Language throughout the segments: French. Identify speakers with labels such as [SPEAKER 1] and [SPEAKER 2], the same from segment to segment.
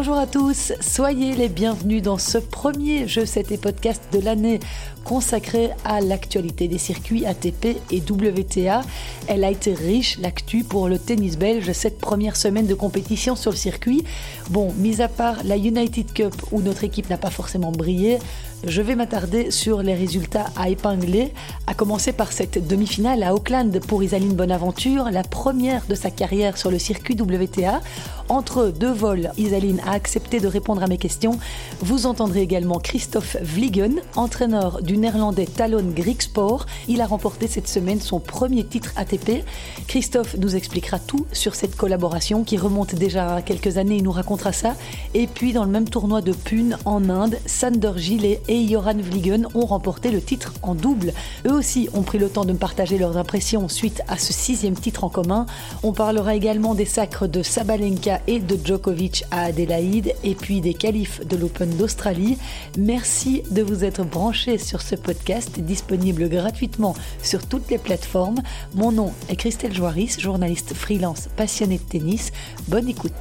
[SPEAKER 1] Bonjour à tous, soyez les bienvenus dans ce premier jeu 7 et podcast de l'année consacré à l'actualité des circuits ATP et WTA. Elle a été riche, l'actu, pour le tennis belge cette première semaine de compétition sur le circuit. Bon, mis à part la United Cup où notre équipe n'a pas forcément brillé, je vais m'attarder sur les résultats à épingler, à commencer par cette demi-finale à Auckland pour Isaline Bonaventure, la première de sa carrière sur le circuit WTA. Entre deux vols, Isaline a accepté de répondre à mes questions. Vous entendrez également Christophe Vliegen, entraîneur du néerlandais Talon Grigsport. Il a remporté cette semaine son premier titre ATP. Christophe nous expliquera tout sur cette collaboration qui remonte déjà à quelques années, il nous racontera ça. Et puis dans le même tournoi de Pune en Inde, Sander Gillet et Joran Vliegen ont remporté le titre en double. Eux aussi ont pris le temps de me partager leurs impressions suite à ce sixième titre en commun. On parlera également des sacres de Sabalenka et de Djokovic à Et puis des qualifs de l'Open d'Australie. Merci de vous être branchés sur ce podcast disponible gratuitement sur toutes les plateformes. Mon nom est Christelle Joaris, journaliste freelance passionnée de tennis. Bonne écoute.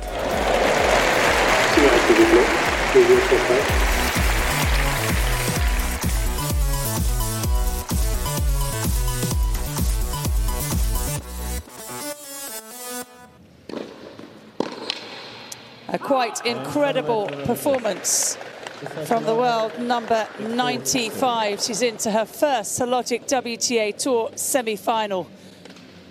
[SPEAKER 2] A quite incredible performance from the world number 95. She's into her first Hologic WTA Tour semi-final.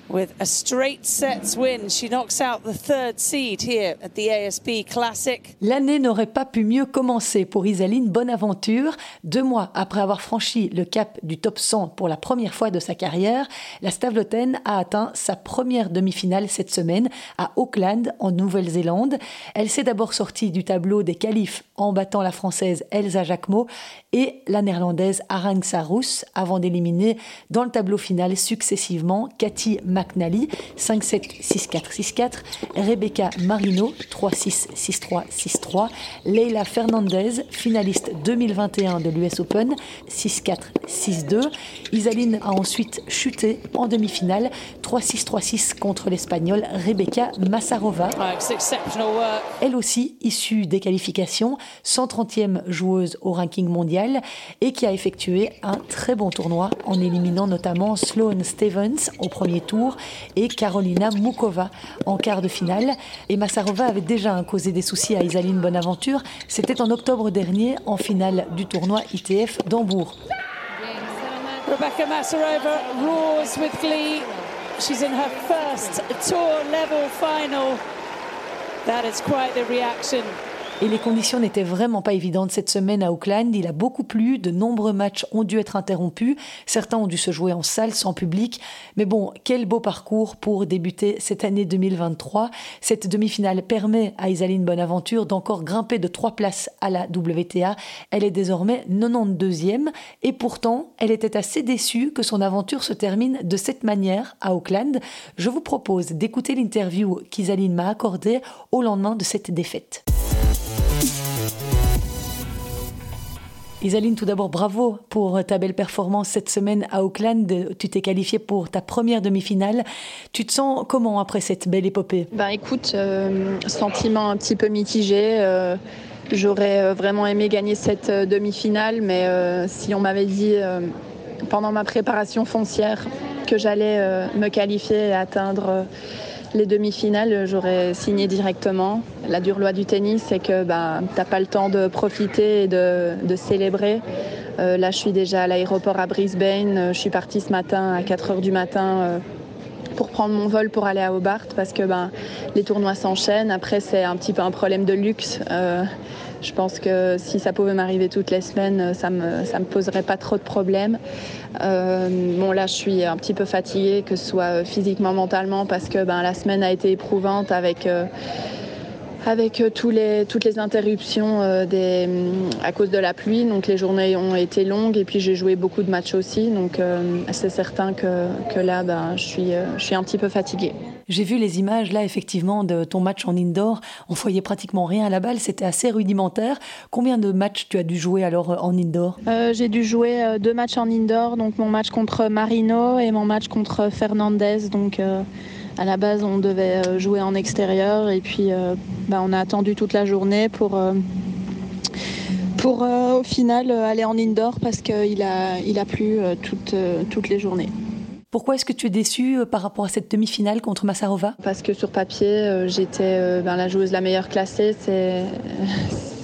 [SPEAKER 2] With a straight sets win, she knocks out the third seed here at the ASB Classic.
[SPEAKER 1] L'année n'aurait pas pu mieux commencer pour Isaline Bonaventure. Deux mois après avoir franchi le cap du top 100 pour la première fois de sa carrière, la Stavloten a atteint sa première demi-finale cette semaine à Auckland, en Nouvelle-Zélande. Elle s'est d'abord sortie du tableau des qualifs en battant la française Elsa Jacquemot et la néerlandaise Arang Sarous avant d'éliminer dans le tableau final successivement Cathy McNally 5-7, 6-4, 6-4, Rebecca Marino 3-6, 6-3, 6-3, Leila Fernandez, finaliste 2021 de l'US Open 6-4, 6-2. Isaline a ensuite chuté en demi-finale 3-6, 3-6 contre l'Espagnole Rebecca Massarova. Elle aussi issue des qualifications, 130e joueuse au ranking mondial et qui a effectué un très bon tournoi en éliminant notamment Sloane Stevens au premier tour et Carolina Mukova en quart de finale. Et Massarova avait déjà causé des soucis à Isaline Bonaventure. C'était en octobre dernier en finale du tournoi ITF d'Hambourg.
[SPEAKER 2] Rebecca Massarova roars with glee. She's in her first tour level final. That is quite the reaction.
[SPEAKER 1] Et les conditions n'étaient vraiment pas évidentes cette semaine à Auckland. Il a beaucoup plu, de nombreux matchs ont dû être interrompus, certains ont dû se jouer en salle sans public. Mais bon, quel beau parcours pour débuter cette année 2023. Cette demi-finale permet à Isaline Bonaventure d'encore grimper de trois places à la WTA. Elle est désormais 92e et pourtant, elle était assez déçue que son aventure se termine de cette manière à Auckland. Je vous propose d'écouter l'interview qu'Isaline m'a accordée au lendemain de cette défaite. Isaline, tout d'abord, bravo pour ta belle performance cette semaine à Auckland. Tu t'es qualifiée pour ta première demi-finale. Tu te sens comment après cette belle épopée?
[SPEAKER 3] Ben écoute, euh, sentiment un petit peu mitigé. Euh, j'aurais euh, vraiment aimé gagner cette demi-finale, mais si on m'avait dit pendant ma préparation foncière que j'allais me qualifier et atteindre les demi-finales, j'aurais signé directement. La dure loi du tennis, c'est que bah, tu n'as pas le temps de profiter et de, célébrer. Euh, là, je suis déjà à l'aéroport à Brisbane. Je suis partie ce matin à 4 h du matin euh, pour prendre mon vol pour aller à Hobart parce que ben, les tournois s'enchaînent. Après, c'est un petit peu un problème de luxe. Euh, je pense que si ça pouvait m'arriver toutes les semaines, ça ne me, ça me poserait pas trop de problèmes. Euh, bon, là, je suis un petit peu fatiguée, que ce soit physiquement, mentalement, parce que ben, la semaine a été éprouvante avec. Euh, avec euh, tous les, toutes les interruptions euh, des, à cause de la pluie. Donc les journées ont été longues et puis j'ai joué beaucoup de matchs aussi. Donc euh, c'est certain que, que là, ben, je, suis, je suis un petit peu fatiguée.
[SPEAKER 1] J'ai vu les images là effectivement de ton match en indoor. On voyait pratiquement rien à la balle, c'était assez rudimentaire. Combien de matchs tu as dû jouer alors en indoor?
[SPEAKER 3] J'ai dû jouer deux matchs en indoor, donc mon match contre Marino et mon match contre Fernandez. Donc À la base, on devait jouer en extérieur et puis bah, on a attendu toute la journée pour pour au final aller en indoor parce qu'il a, il a plu toutes, toutes les journées.
[SPEAKER 1] Pourquoi est-ce que tu es déçue par rapport à cette demi-finale contre Massarova?
[SPEAKER 3] Parce que sur papier, j'étais ben, la joueuse la meilleure classée. C'est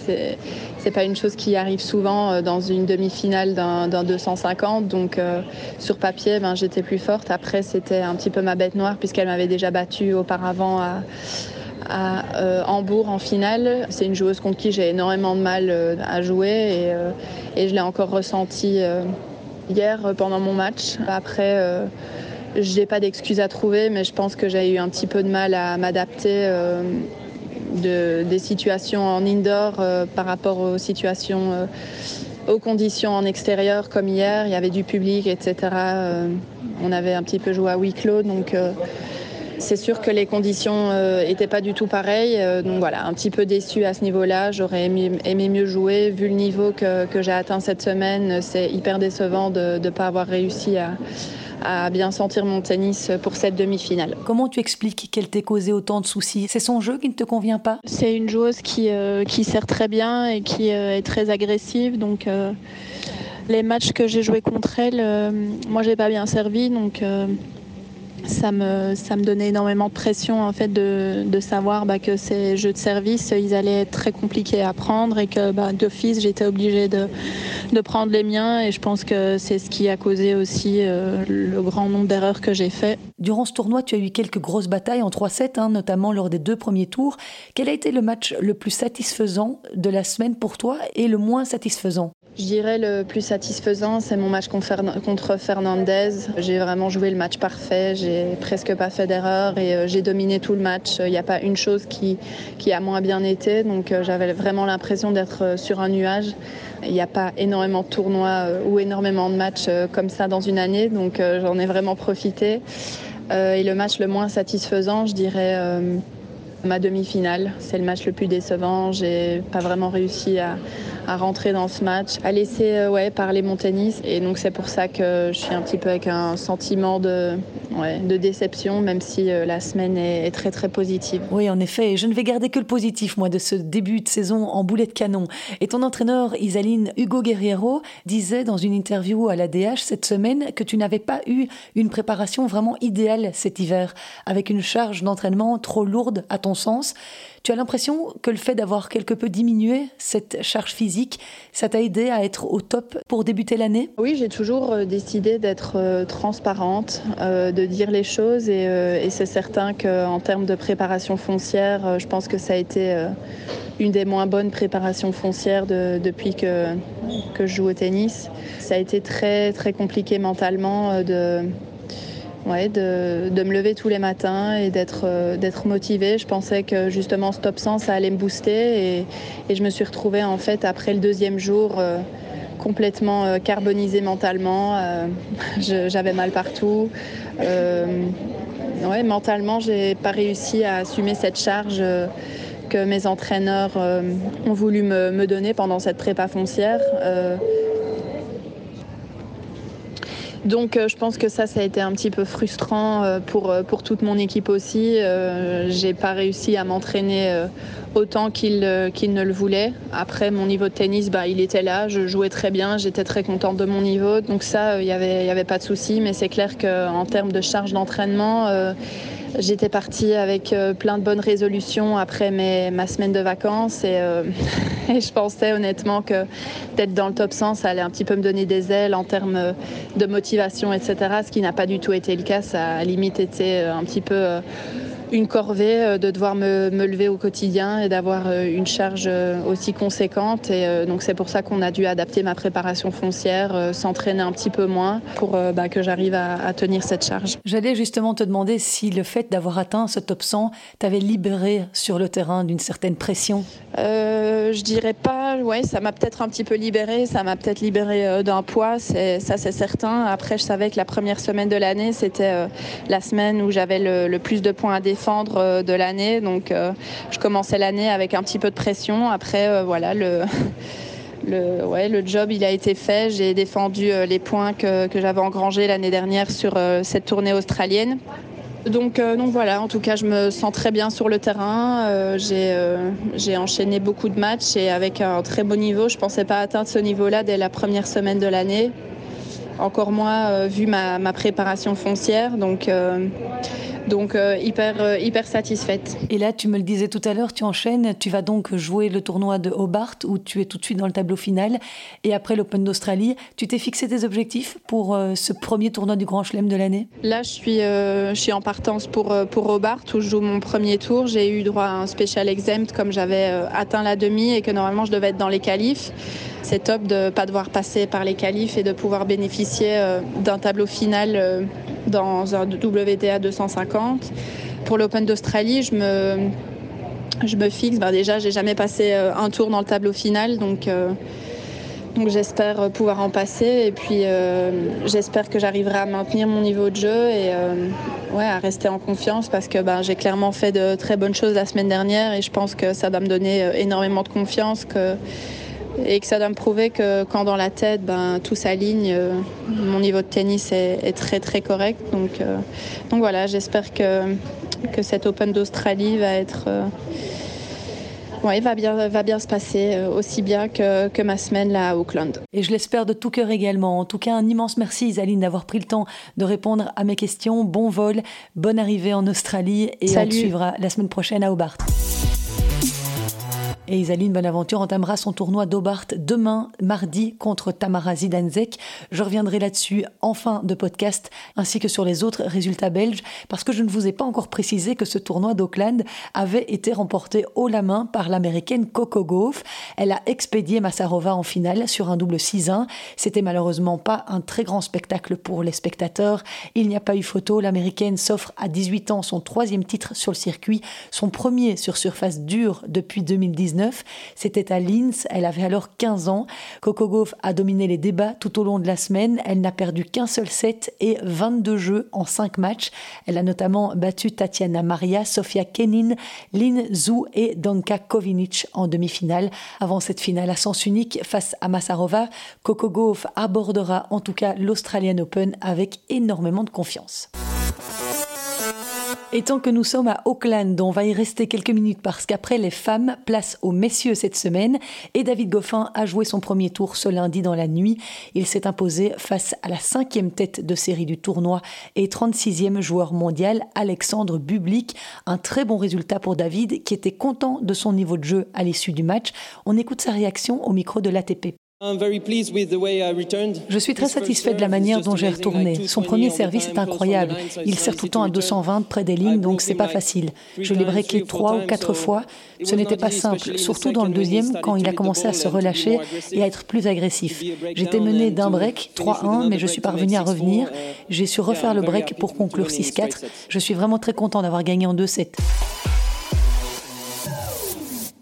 [SPEAKER 3] c'est pas une chose qui arrive souvent euh, dans une demi-finale d'un 250. Donc euh, sur papier, ben, j'étais plus forte. Après, c'était un petit peu ma bête noire puisqu'elle m'avait déjà battue auparavant à, euh, Hambourg en finale. C'est une joueuse contre qui j'ai énormément de mal à jouer et, je l'ai encore ressenti hier pendant mon match. Après, je n'ai pas d'excuses à trouver, mais je pense que j'ai eu un petit peu de mal à m'adapter des situations en indoor euh, par rapport aux situations, euh, aux conditions en extérieur comme hier. Il y avait du public, etc. Euh, on avait un petit peu joué à huis clos, donc c'est sûr que les conditions n'étaient pas du tout pareilles. donc voilà, un petit peu déçu à ce niveau-là. J'aurais aimé, mieux jouer. Vu le niveau que, que j'ai atteint cette semaine, c'est hyper décevant de ne pas avoir réussi à à bien sentir mon tennis pour cette demi-finale.
[SPEAKER 1] Comment tu expliques qu'elle t'ait causé autant de soucis? C'est son jeu qui ne te convient pas?
[SPEAKER 3] C'est une joueuse qui, euh, qui sert très bien et qui euh, est très agressive. Donc euh, les matchs que j'ai joués contre elle, moi j'ai pas bien servi. Donc ça me, ça me donnait énormément de pression en fait de, de savoir bah, que ces jeux de service ils allaient être très compliqués à prendre et que bah, d'office j'étais obligée de, de, prendre les miens et je pense que c'est ce qui a causé aussi euh, le grand nombre d'erreurs que j'ai fait.
[SPEAKER 1] Durant ce tournoi tu as eu quelques grosses batailles en 3-7 hein, notamment lors des deux premiers tours. Quel a été le match le plus satisfaisant de la semaine pour toi et le moins satisfaisant?
[SPEAKER 3] Je dirais le plus satisfaisant, c'est mon match contre Fernandez. J'ai vraiment joué le match parfait, j'ai presque pas fait d'erreur et euh, j'ai dominé tout le match. Il n'y a pas une chose qui, a moins bien été, donc euh, j'avais vraiment l'impression d'être euh, sur un nuage. Il n'y a pas énormément de tournois ou énormément de matchs comme ça dans une année, donc j'en ai vraiment profité. Et le match le moins satisfaisant, je dirais ma demi-finale. C'est le match le plus décevant. J'ai pas vraiment réussi à à rentrer dans ce match, à laisser euh, ouais, parler mon tennis. Et donc c'est pour ça que je suis un petit peu avec un sentiment de, de déception, même si euh, la semaine est, très très positive.
[SPEAKER 1] Oui, en effet, je ne vais garder que le positif, moi, de ce début de saison en boulet de canon. Et ton entraîneur, Isaline Hugo Guerriero, disait dans une interview à la DH cette semaine que tu n'avais pas eu une préparation vraiment idéale cet hiver, avec une charge d'entraînement trop lourde à ton sens. Tu as l'impression que le fait d'avoir quelque peu diminué cette charge physique, ça t'a aidé à être au top pour débuter l'année?
[SPEAKER 3] Oui, j'ai toujours euh, décidé d'être euh, transparente, euh, de dire les choses et, c'est certain qu'en termes de préparation foncière, je pense que ça a été une des moins bonnes préparations foncières depuis que, que je joue au tennis. Ça a été très très compliqué mentalement de ouais, de, de, me lever tous les matins et d'être euh, d'être motivée. Je pensais que justement Stop 100, ça allait me booster et, et, je me suis retrouvée en fait après le deuxième jour euh, complètement euh, carbonisée mentalement. J'avais mal partout. ouais, mentalement, j'ai pas réussi à assumer cette charge que mes entraîneurs ont voulu me, me, donner pendant cette prépa foncière. Donc euh, je pense que ça, ça a été un petit peu frustrant euh, pour, euh, pour toute mon équipe aussi. J'ai pas réussi à m'entraîner autant qu'il ne le voulait. Après, mon niveau de tennis, bah, il était là, je jouais très bien, j'étais très contente de mon niveau. Donc ça, il n'y avait, y avait pas de souci. Mais c'est clair qu'en termes de charge d'entraînement, J'étais partie avec euh, plein de bonnes résolutions après mes, ma semaine de vacances et, euh, et, je pensais honnêtement que d'être dans le top 100, ça allait un petit peu me donner des ailes en termes de motivation, etc. Ce qui n'a pas du tout été le cas. Ça a limite été un petit peu une corvée euh, de devoir me, lever au quotidien et d'avoir euh, une charge euh, aussi conséquente. Et donc c'est pour ça qu'on a dû adapter ma préparation foncière, s'entraîner un petit peu moins pour bah, que j'arrive à, tenir cette charge.
[SPEAKER 1] J'allais justement te demander si le fait d'avoir atteint ce top 100 t'avait libéré sur le terrain d'une certaine pression.
[SPEAKER 3] Je dirais pas, ouais, ça m'a peut-être un petit peu libéré, ça m'a peut-être libéré d'un poids, ça c'est certain. Après, je savais que la première semaine de l'année, c'était la semaine où j'avais le, le plus de points à défendre euh, de l'année. Donc euh, je commençais l'année avec un petit peu de pression. Après, euh, voilà, le... Le, ouais, le job il a été fait. J'ai défendu les points que, que j'avais engrangés l'année dernière sur cette tournée australienne. Donc, donc voilà, en tout cas, je me sens très bien sur le terrain. j'ai enchaîné beaucoup de matchs et avec un très beau niveau. Je ne pensais pas atteindre ce niveau-là dès la première semaine de l'année encore moins vu ma, ma, préparation foncière. Donc, donc euh, hyper, euh, hyper satisfaite.
[SPEAKER 1] Et là, tu me le disais tout à l'heure, tu enchaînes, tu vas donc jouer le tournoi de Hobart où tu es tout de suite dans le tableau final. Et après l'Open d'Australie, tu t'es fixé des objectifs pour euh, ce premier tournoi du Grand Chelem de l'année?
[SPEAKER 3] Là, je suis, je suis en partance pour, pour Hobart où je joue mon premier tour. J'ai eu droit à un special exempt comme j'avais atteint la demi et que normalement je devais être dans les qualifs. C'est top de ne pas devoir passer par les qualifs et de pouvoir bénéficier d'un tableau final dans un WTA 250. Pour l'Open d'Australie, je me, je me fixe. Ben déjà, j'ai jamais passé euh, un tour dans le tableau final, donc, euh, donc j'espère pouvoir en passer. Et puis, euh, j'espère que j'arriverai à maintenir mon niveau de jeu et ouais, à rester en confiance parce que ben, j'ai clairement fait de très bonnes choses la semaine dernière et je pense que ça va me donner énormément de confiance. Que, et que ça doit me prouver que quand dans la tête, ben, tout s'aligne, euh, mon niveau de tennis est, très très correct. Donc, euh, donc voilà, j'espère que, que cet Open d'Australie va être... Euh, va bien, va bien se passer aussi bien que, que, ma semaine là à Auckland.
[SPEAKER 1] Et je l'espère de tout cœur également. En tout cas, un immense merci Isaline d'avoir pris le temps de répondre à mes questions. Bon vol, bonne arrivée en Australie et
[SPEAKER 3] Salut.
[SPEAKER 1] on suivra la semaine prochaine à Hobart. Et Isaline Bonaventure entamera son tournoi d'Aubart demain, mardi, contre Tamara Zidanzek. Je reviendrai là-dessus en fin de podcast, ainsi que sur les autres résultats belges, parce que je ne vous ai pas encore précisé que ce tournoi d'Auckland avait été remporté haut la main par l'américaine Coco Gauff. Elle a expédié Massarova en finale sur un double 6-1. C'était malheureusement pas un très grand spectacle pour les spectateurs. Il n'y a pas eu photo. L'américaine s'offre à 18 ans son troisième titre sur le circuit, son premier sur surface dure depuis 2010 c'était à Linz. Elle avait alors 15 ans. Coco Gauff a dominé les débats tout au long de la semaine. Elle n'a perdu qu'un seul set et 22 jeux en 5 matchs. Elle a notamment battu Tatiana Maria, Sofia Kenin, Lin Zhu et Danka Kovinic en demi-finale. Avant cette finale à sens unique face à Massarova, Coco Gauff abordera en tout cas l'Australian Open avec énormément de confiance. Et tant que nous sommes à Auckland, on va y rester quelques minutes parce qu'après les femmes, place aux messieurs cette semaine. Et David Goffin a joué son premier tour ce lundi dans la nuit. Il s'est imposé face à la cinquième tête de série du tournoi et 36e joueur mondial, Alexandre Bublik. Un très bon résultat pour David qui était content de son niveau de jeu à l'issue du match. On écoute sa réaction au micro de l'ATP. Je suis très satisfait de la manière dont j'ai retourné. Son premier service est incroyable. Il sert tout le temps à 220 près des lignes, donc c'est pas facile. Je l'ai breaké trois ou quatre fois. Ce n'était pas simple, surtout dans le deuxième, quand il a commencé à se relâcher et à être plus agressif. J'étais mené d'un break 3-1, mais je suis parvenu à revenir. Uh, j'ai su refaire le break pour conclure 6-4. Je suis vraiment très content d'avoir gagné en 2-7.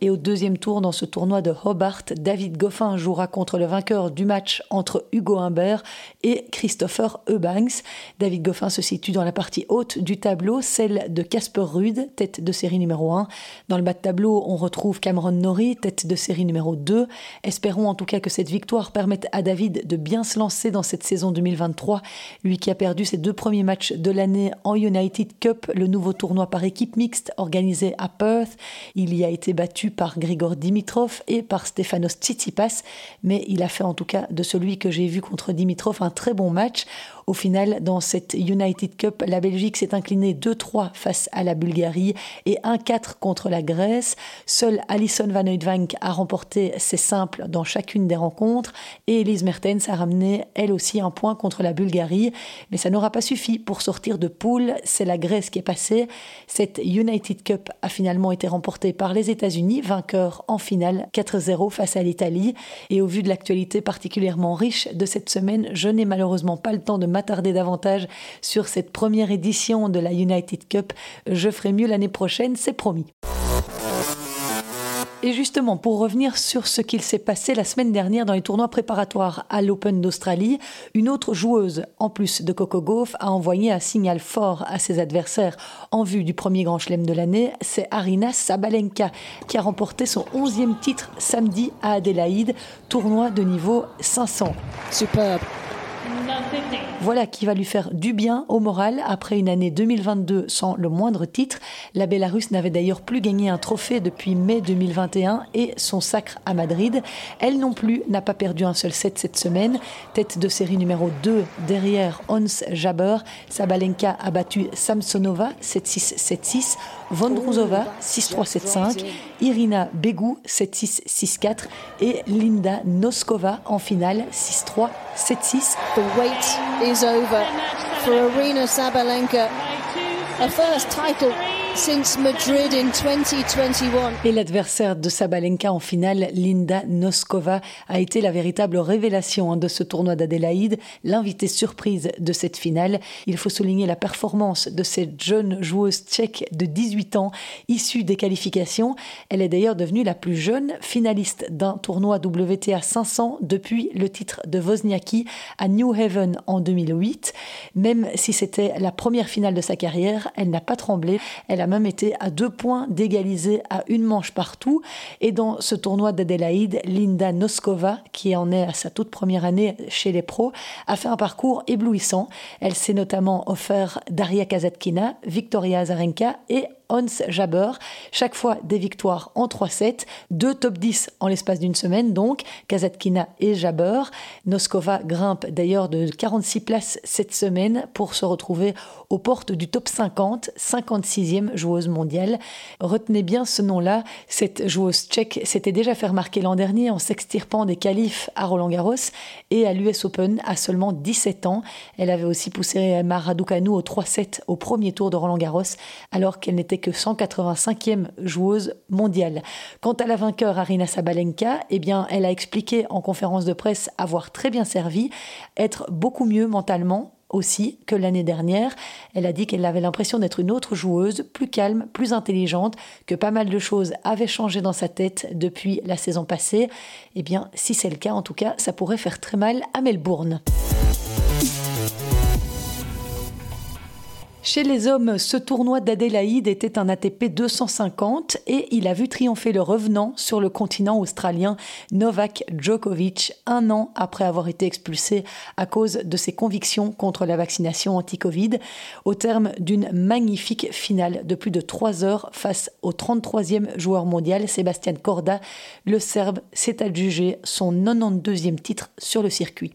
[SPEAKER 1] Et au deuxième tour dans ce tournoi de Hobart, David Goffin jouera contre le vainqueur du match entre Hugo Humbert et Christopher Eubanks. David Goffin se situe dans la partie haute du tableau, celle de Casper Ruud, tête de série numéro 1. Dans le bas de tableau, on retrouve Cameron Norrie, tête de série numéro 2. Espérons en tout cas que cette victoire permette à David de bien se lancer dans cette saison 2023, lui qui a perdu ses deux premiers matchs de l'année en United Cup, le nouveau tournoi par équipe mixte organisé à Perth. Il y a été battu par Grigor Dimitrov et par Stefanos Tsitsipas, mais il a fait en tout cas de celui que j'ai vu contre Dimitrov un très bon match. Au final, dans cette United Cup, la Belgique s'est inclinée 2-3 face à la Bulgarie et 1-4 contre la Grèce. Seule Alison Van Oudvank a remporté ses simples dans chacune des rencontres et Elise Mertens a ramené elle aussi un point contre la Bulgarie. Mais ça n'aura pas suffi pour sortir de poule. C'est la Grèce qui est passée. Cette United Cup a finalement été remportée par les États-Unis, vainqueurs en finale 4-0 face à l'Italie. Et au vu de l'actualité particulièrement riche de cette semaine, je n'ai malheureusement pas le temps de m'attarder davantage sur cette première édition de la United Cup. Je ferai mieux l'année prochaine, c'est promis. Et justement, pour revenir sur ce qu'il s'est passé la semaine dernière dans les tournois préparatoires à l'Open d'Australie, une autre joueuse, en plus de Coco Gauff, a envoyé un signal fort à ses adversaires en vue du premier grand chelem de l'année. C'est Arina Sabalenka qui a remporté son 11e titre samedi à Adélaïde, tournoi de niveau 500.
[SPEAKER 2] Superbe.
[SPEAKER 1] Voilà qui va lui faire du bien au moral après une année 2022 sans le moindre titre. La Bélarusse n'avait d'ailleurs plus gagné un trophée depuis mai 2021 et son sacre à Madrid. Elle non plus n'a pas perdu un seul set cette semaine. Tête de série numéro 2 derrière Ons Jabber. Sabalenka a battu Samsonova 7-6, 7-6. Vondruzova 6-3, 7-5. Irina Begu 7-6, 6-4 et Linda Noskova en finale 6-3, 7-6.
[SPEAKER 4] The wait is over for Irina Sabalenka. A first title since Madrid in 2021.
[SPEAKER 1] Et l'adversaire de Sabalenka en finale, Linda Noskova, a été la véritable révélation hein, de ce tournoi d'Adélaïde, l'invité surprise de cette finale. Il faut souligner la performance de cette jeune joueuse tchèque de 18 ans, issue des qualifications. Elle est d'ailleurs devenue la plus jeune finaliste d'un tournoi WTA 500 depuis le titre de Wozniacki à New Haven en 2008. Même si c'était la première finale de sa carrière, elle n'a pas tremblé. Elle a même été à deux points d'égaliser à une manche partout. Et dans ce tournoi d'Adélaïde, Linda Noskova, qui en est à sa toute première année chez les pros, a fait un parcours éblouissant. Elle s'est notamment offert Daria Kazatkina, Victoria Azarenka et Hans Jabber. Chaque fois des victoires en 3-7, deux top 10 en l'espace d'une semaine donc, Kazatkina et Jabber. Noskova grimpe d'ailleurs de 46 places cette semaine pour se retrouver aux portes du top 50, 56e joueuse mondiale. Retenez bien ce nom-là, cette joueuse tchèque s'était déjà fait remarquer l'an dernier en s'extirpant des qualifs à Roland Garros et à l'US Open à seulement 17 ans. Elle avait aussi poussé Mara au 3-7 au premier tour de Roland Garros alors qu'elle n'était que 185e joueuse mondiale. Quant à la vainqueur Arina Sabalenka, eh bien, elle a expliqué en conférence de presse avoir très bien servi, être beaucoup mieux mentalement aussi que l'année dernière. Elle a dit qu'elle avait l'impression d'être une autre joueuse, plus calme, plus intelligente, que pas mal de choses avaient changé dans sa tête depuis la saison passée. Eh bien, si c'est le cas, en tout cas, ça pourrait faire très mal à Melbourne. Chez les hommes, ce tournoi d'Adélaïde était un ATP 250 et il a vu triompher le revenant sur le continent australien Novak Djokovic un an après avoir été expulsé à cause de ses convictions contre la vaccination anti-Covid au terme d'une magnifique finale de plus de 3 heures face au 33e joueur mondial Sébastien Corda. Le Serbe s'est adjugé son 92e titre sur le circuit.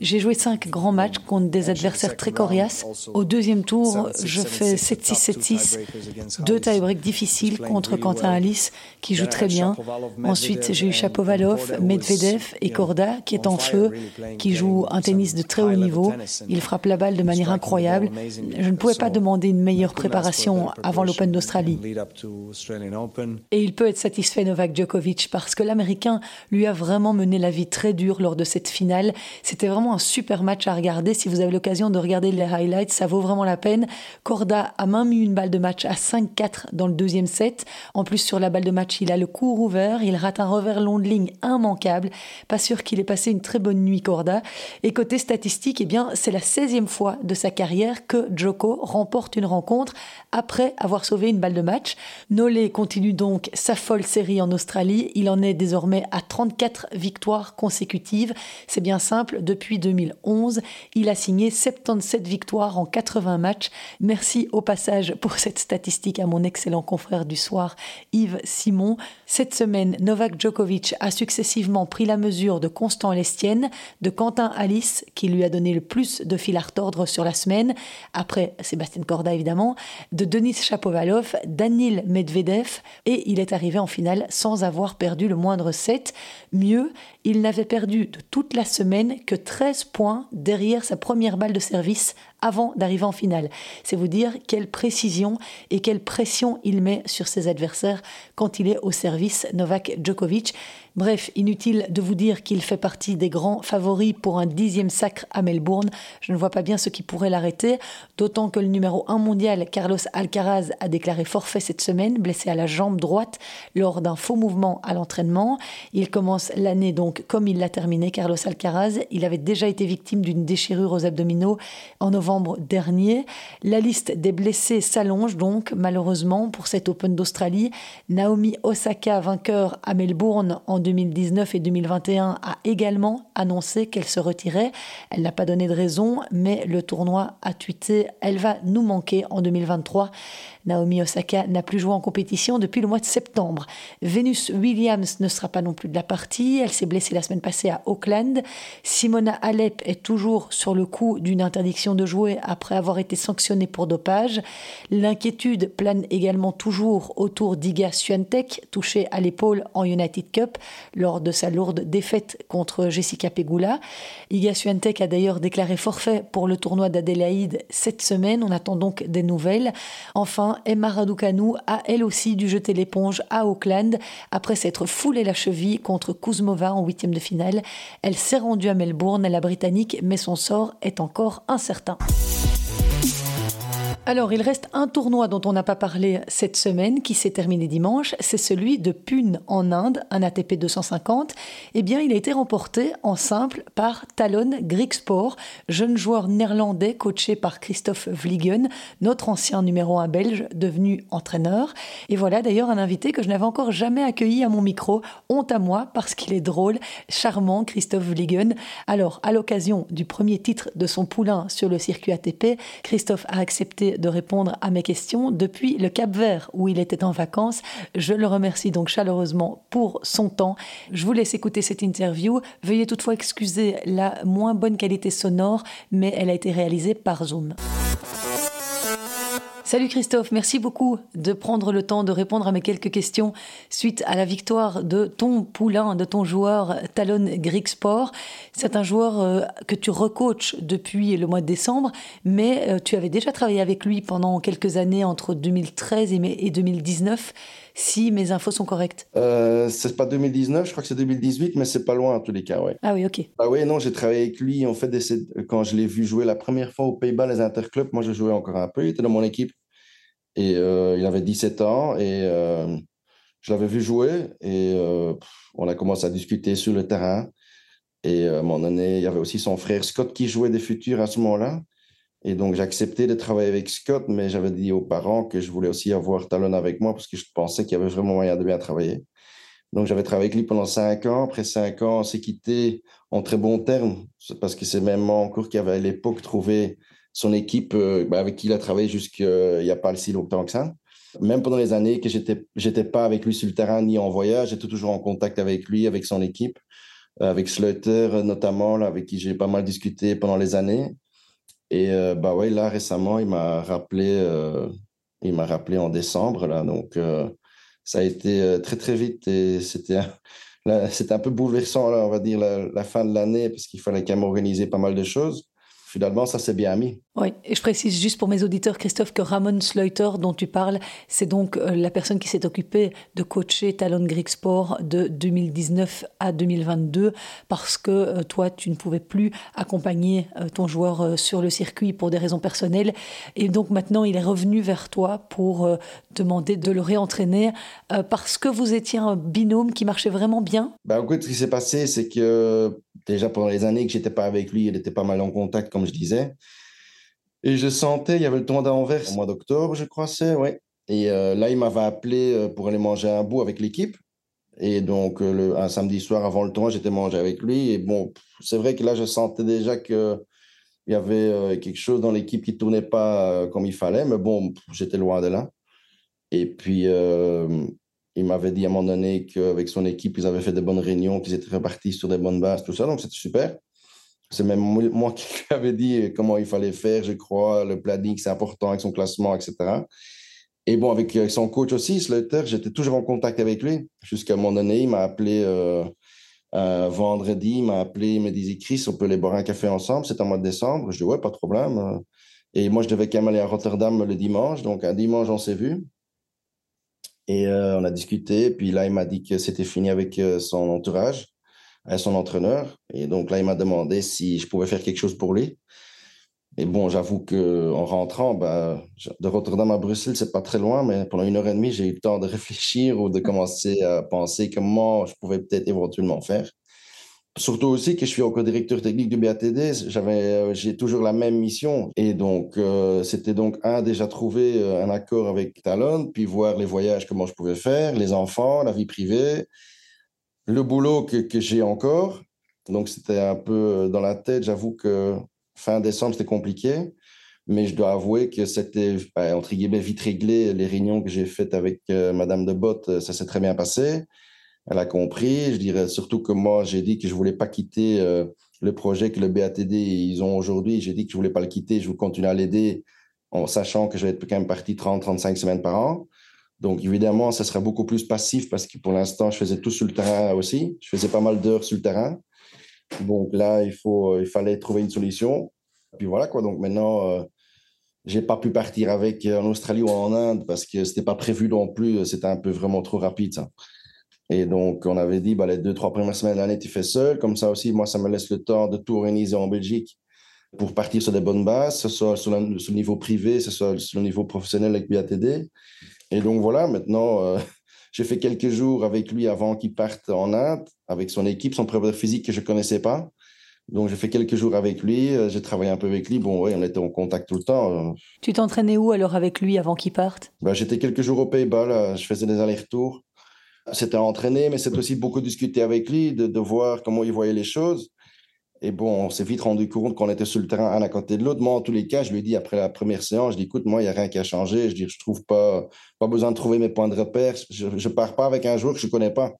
[SPEAKER 1] J'ai joué cinq grands matchs contre des adversaires très coriaces. Au deuxième tour, je fais 7-6, 7-6, deux tie-breaks difficiles contre Quentin Alice, qui joue très bien. Ensuite, j'ai eu Chapovalov, Medvedev et Korda, qui est en feu, qui joue un tennis de très haut niveau. Il frappe la balle de manière incroyable. Je ne pouvais pas demander une meilleure préparation avant l'Open d'Australie. Et il peut être satisfait Novak Djokovic parce que l'Américain lui a vraiment mené la vie très dure lors de cette finale. C'était vraiment un super match à regarder. Si vous avez l'occasion de regarder les highlights, ça vaut vraiment la peine. Corda a même eu une balle de match à 5-4 dans le deuxième set. En plus, sur la balle de match, il a le cours ouvert. Il rate un revers long de ligne immanquable. Pas sûr qu'il ait passé une très bonne nuit, Corda. Et côté statistique, eh c'est la 16e fois de sa carrière que Joko remporte une rencontre après avoir sauvé une balle de match. Nolé continue donc sa folle série en Australie. Il en est désormais à 34 victoires consécutives. C'est bien simple, depuis 2011, il a signé 77 victoires en 80 matchs. Merci au passage pour cette statistique à mon excellent confrère du soir, Yves Simon. Cette semaine, Novak Djokovic a successivement pris la mesure de Constant Lestienne, de Quentin Alice, qui lui a donné le plus de fil à retordre sur la semaine, après Sébastien Corda évidemment, de Denis Chapovalov, Danil Medvedev, et il est arrivé en finale sans avoir perdu le moindre set. Mieux, il n'avait perdu de toute la semaine que 13 points derrière sa première balle de service avant d'arriver en finale. C'est vous dire quelle précision et quelle pression il met sur ses adversaires quand il est au service Novak Djokovic. Bref, inutile de vous dire qu'il fait partie des grands favoris pour un dixième sacre à Melbourne. Je ne vois pas bien ce qui pourrait l'arrêter, d'autant que le numéro 1 mondial, Carlos Alcaraz, a déclaré forfait cette semaine, blessé à la jambe droite lors d'un faux mouvement à l'entraînement. Il commence l'année donc comme il l'a terminé, Carlos Alcaraz. Il avait déjà été victime d'une déchirure aux abdominaux en novembre dernier. La liste des blessés s'allonge donc malheureusement pour cet Open d'Australie. Naomi Osaka, vainqueur à Melbourne en 2019 et 2021, a également annoncé qu'elle se retirait. Elle n'a pas donné de raison, mais le tournoi a tweeté Elle va nous manquer en 2023. Naomi Osaka n'a plus joué en compétition depuis le mois de septembre. Venus Williams ne sera pas non plus de la partie. Elle s'est blessée la semaine passée à Auckland. Simona Alep est toujours sur le coup d'une interdiction de jouer après avoir été sanctionnée pour dopage. L'inquiétude plane également toujours autour d'Iga Swiatek, touchée à l'épaule en United Cup lors de sa lourde défaite contre Jessica Pegula. Iga Swiatek a d'ailleurs déclaré forfait pour le tournoi d'Adélaïde cette semaine. On attend donc des nouvelles. Enfin, Emma Raducanu a elle aussi dû jeter l'éponge à Auckland après s'être foulé la cheville contre Kuzmova en huitième de finale. Elle s'est rendue à Melbourne, la Britannique, mais son sort est encore incertain. Alors, il reste un tournoi dont on n'a pas parlé cette semaine, qui s'est terminé dimanche, c'est celui de Pune en Inde, un ATP 250. Eh bien, il a été remporté en simple par Talon Grigsport, jeune joueur néerlandais coaché par Christophe Vliegen, notre ancien numéro 1 belge, devenu entraîneur. Et voilà d'ailleurs un invité que je n'avais encore jamais accueilli à mon micro. Honte à moi parce qu'il est drôle, charmant, Christophe Vliegen. Alors, à l'occasion du premier titre de son poulain sur le circuit ATP, Christophe a accepté de répondre à mes questions depuis le Cap Vert où il était en vacances. Je le remercie donc chaleureusement pour son temps. Je vous laisse écouter cette interview. Veuillez toutefois excuser la moins bonne qualité sonore, mais elle a été réalisée par Zoom. Salut Christophe, merci beaucoup de prendre le temps de répondre à mes quelques questions suite à la victoire de ton poulain, de ton joueur Talon Grigsport. C'est un joueur euh, que tu recoaches depuis le mois de décembre, mais euh, tu avais déjà travaillé avec lui pendant quelques années entre 2013 et 2019 si mes infos sont correctes.
[SPEAKER 5] Euh, c'est pas 2019, je crois que c'est 2018, mais c'est pas loin en tous les cas, ouais.
[SPEAKER 1] Ah oui, ok.
[SPEAKER 5] Ah oui, non, j'ai travaillé avec lui en fait quand je l'ai vu jouer la première fois aux Pays-Bas, les interclubs. Moi, je jouais encore un peu. Il était dans mon équipe et euh, il avait 17 ans et euh, je l'avais vu jouer et euh, on a commencé à discuter sur le terrain. Et à un moment donné, il y avait aussi son frère Scott qui jouait des futurs à ce moment-là. Et donc, j'ai accepté de travailler avec Scott, mais j'avais dit aux parents que je voulais aussi avoir Talon avec moi parce que je pensais qu'il y avait vraiment moyen de bien travailler. Donc, j'avais travaillé avec lui pendant cinq ans. Après cinq ans, on s'est quitté en très bons termes parce que c'est même encore qui avait à l'époque trouvé son équipe euh, bah, avec qui il a travaillé jusqu'il n'y a pas si longtemps que ça. Même pendant les années que j'étais j'étais pas avec lui sur le terrain ni en voyage, j'étais toujours en contact avec lui, avec son équipe, euh, avec Slutter notamment, là, avec qui j'ai pas mal discuté pendant les années. Et euh, bah ouais, là récemment, il m'a rappelé, il m'a rappelé en décembre là, donc ça a été très très vite et c'était c'était un peu bouleversant là, on va dire la, la fin de l'année parce qu'il fallait quand même organiser pas mal de choses finalement, ça s'est bien mis.
[SPEAKER 1] Oui, et je précise juste pour mes auditeurs, Christophe, que Ramon Sleuter, dont tu parles, c'est donc euh, la personne qui s'est occupée de coacher Talon Greek Sport de 2019 à 2022, parce que euh, toi, tu ne pouvais plus accompagner euh, ton joueur sur le circuit pour des raisons personnelles. Et donc maintenant, il est revenu vers toi pour demander de le réentraîner, parce que vous étiez un binôme qui marchait vraiment bien?
[SPEAKER 5] Ben, écoute, ce qui s'est passé, c'est que déjà pendant les années que j'étais pas avec lui, il était pas mal en contact, comme je disais. Et je sentais, il y avait le tournoi d'Anvers au mois d'octobre, je crois, c'est, ouais. Et euh, là, il m'avait appelé euh, pour aller manger un bout avec l'équipe. Et donc, euh, un samedi soir avant le tournoi, j'étais mangé avec lui. Et bon, c'est vrai que là, je sentais déjà qu'il y avait quelque chose dans l'équipe qui ne tournait pas comme il fallait. Mais bon, j'étais loin de là. Et puis, il m'avait dit à un moment donné qu'avec son équipe, ils avaient fait de bonnes réunions, qu'ils étaient repartis sur des bonnes bases, tout ça. Donc, c'était super. C'est même moi qui lui avais dit comment il fallait faire, je crois, le planning, c'est important avec son classement, etc. Et bon, avec, son coach aussi, Slaughter, j'étais toujours en contact avec lui. Jusqu'à un moment donné, il m'a appelé euh, vendredi, il m'a appelé, il me disait Chris, on peut aller boire un café ensemble, c'est en mois de décembre. Je dis ouais, pas de problème. Et moi, je devais quand même aller à Rotterdam le dimanche. Donc, un dimanche, on s'est vu. Et euh, on a discuté. Puis là, il m'a dit que c'était fini avec euh, son entourage, avec son entraîneur. Et donc là, il m'a demandé si je pouvais faire quelque chose pour lui. Et bon, j'avoue qu'en rentrant, bah, de Rotterdam à Bruxelles, c'est pas très loin, mais pendant une heure et demie, j'ai eu le temps de réfléchir ou de commencer à penser comment je pouvais peut-être éventuellement faire. Surtout aussi que je suis encore directeur technique du BATD, j'avais, euh, j'ai toujours la même mission. Et donc, euh, c'était donc, un, déjà trouver euh, un accord avec Talon, puis voir les voyages, comment je pouvais faire, les enfants, la vie privée, le boulot que, que j'ai encore. Donc, c'était un peu dans la tête. J'avoue que fin décembre, c'était compliqué. Mais je dois avouer que c'était, ben, entre guillemets, vite réglé. Les réunions que j'ai faites avec Madame de Bott, ça s'est très bien passé elle a compris. Je dirais surtout que moi, j'ai dit que je voulais pas quitter euh, le projet que le BATD ils ont aujourd'hui. J'ai dit que je voulais pas le quitter. Je voulais continuer à l'aider en sachant que je vais être quand même parti 30, 35 semaines par an. Donc, évidemment, ça serait beaucoup plus passif parce que pour l'instant, je faisais tout sur le terrain aussi. Je faisais pas mal d'heures sur le terrain. Donc là, il, faut, il fallait trouver une solution. Puis voilà, quoi. Donc maintenant, euh, j'ai pas pu partir avec en Australie ou en Inde parce que c'était pas prévu non plus. C'était un peu vraiment trop rapide, ça. Et donc, on avait dit, bah, les deux, trois premières semaines de l'année, tu fais seul. Comme ça aussi, moi, ça me laisse le temps de tout organiser en Belgique pour partir sur des bonnes bases, que ce soit sur le, niveau privé, que ce soit sur le niveau professionnel avec BATD. Et donc, voilà, maintenant, euh, j'ai fait quelques jours avec lui avant qu'il parte en Inde, avec son équipe, son préparateur physique que je ne connaissais pas. Donc, j'ai fait quelques jours avec lui, euh, j'ai travaillé un peu avec lui. Bon, oui, on était en contact tout le temps.
[SPEAKER 1] Tu t'entraînais où alors avec lui avant qu'il parte?
[SPEAKER 5] Bah, J'étais quelques jours aux Pays-Bas, je faisais des allers-retours. C'était entraîné, mais c'est aussi beaucoup discuter avec lui, de, de, voir comment il voyait les choses. Et bon, on s'est vite rendu compte qu'on était sur le terrain un à côté de l'autre. Moi, en tous les cas, je lui ai dit après la première séance, je dis écoute, moi, il n'y a rien qui a changé. Je dis, je trouve pas, pas besoin de trouver mes points de repère. Je ne pars pas avec un joueur que je ne connais pas.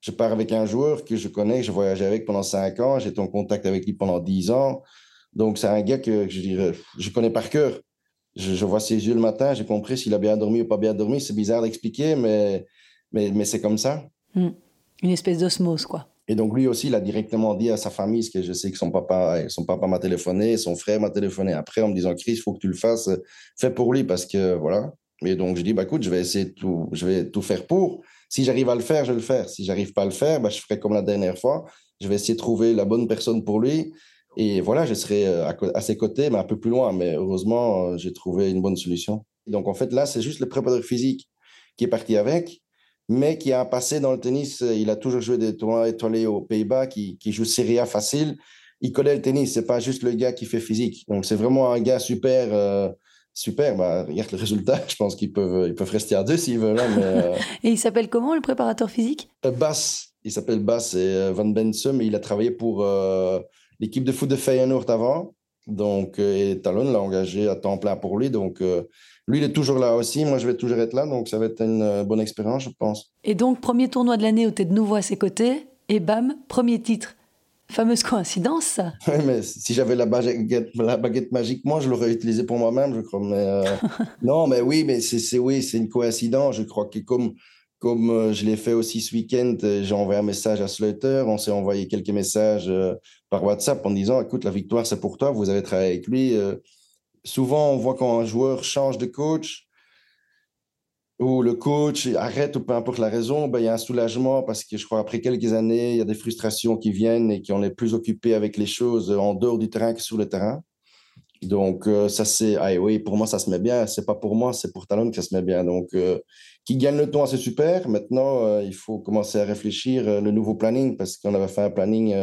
[SPEAKER 5] Je pars avec un joueur que je connais, que je voyageais avec pendant cinq ans. J'étais en contact avec lui pendant dix ans. Donc, c'est un gars que, je dirais, je connais par cœur. Je, je vois ses yeux le matin, j'ai compris s'il a bien dormi ou pas bien dormi. C'est bizarre d'expliquer, mais mais, mais c'est comme ça.
[SPEAKER 1] Hmm. Une espèce d'osmose, quoi.
[SPEAKER 5] Et donc lui aussi, il a directement dit à sa famille, ce que je sais que son papa, son papa m'a téléphoné, son frère m'a téléphoné après en me disant, Chris, il faut que tu le fasses, fais pour lui parce que voilà. Et donc je dis, bah écoute, je vais essayer tout, je vais tout faire pour. Si j'arrive à le faire, je vais le faire. Si j'arrive pas à le faire, bah, je ferai comme la dernière fois. Je vais essayer de trouver la bonne personne pour lui. Et voilà, je serai euh, à, à ses côtés, mais un peu plus loin. Mais heureusement, euh, j'ai trouvé une bonne solution. Donc en fait, là, c'est juste le préparateur physique qui est parti avec mais qui a un passé dans le tennis. Il a toujours joué des tournois étoilés aux Pays-Bas, qui, qui, joue Serie A facile. Il connaît le tennis, c'est pas juste le gars qui fait physique. Donc c'est vraiment un gars super. Euh, super, bah, regarde le résultat. Je pense qu'ils peuvent, ils peuvent rester à deux s'ils veulent. Hein, euh,
[SPEAKER 1] et il s'appelle comment le préparateur physique?
[SPEAKER 5] Euh, Bass. Il s'appelle Bass et Van Bensum. Il a travaillé pour l'équipe de foot de Feyenoord avant. Donc, et Talon l'a engagé à temps plein pour lui. Donc, lui, il est toujours là aussi. Moi, je vais toujours être là. Donc, ça va être une euh, bonne expérience, je pense.
[SPEAKER 1] Et donc, premier tournoi de l'année où tu es de nouveau à ses côtés. Et bam, premier titre. Fameuse coïncidence, ça.
[SPEAKER 5] Oui, mais si j'avais la baguette, la baguette magique, moi, je l'aurais utilisée pour moi-même, je crois. Mais, euh, non, mais oui, mais c'est oui, c'est une coïncidence. Je crois que comme, comme euh, je l'ai fait aussi ce week-end, j'ai envoyé un message à Slutter. On s'est envoyé quelques messages par WhatsApp en disant, écoute, la victoire, c'est pour toi. Vous avez travaillé avec lui souvent, on voit quand un joueur change de coach ou le coach arrête ou peu importe la raison, ben, il y a un soulagement parce que je crois après quelques années, il y a des frustrations qui viennent et qu'on est plus occupé avec les choses en dehors du terrain que sur le terrain. Donc, euh, ça, c'est, ah, oui, pour moi, ça se met bien. C'est pas pour moi, c'est pour Talon que ça se met bien. Donc, euh, qui gagne le temps, c'est super. Maintenant, euh, il faut commencer à réfléchir le nouveau planning parce qu'on avait fait un planning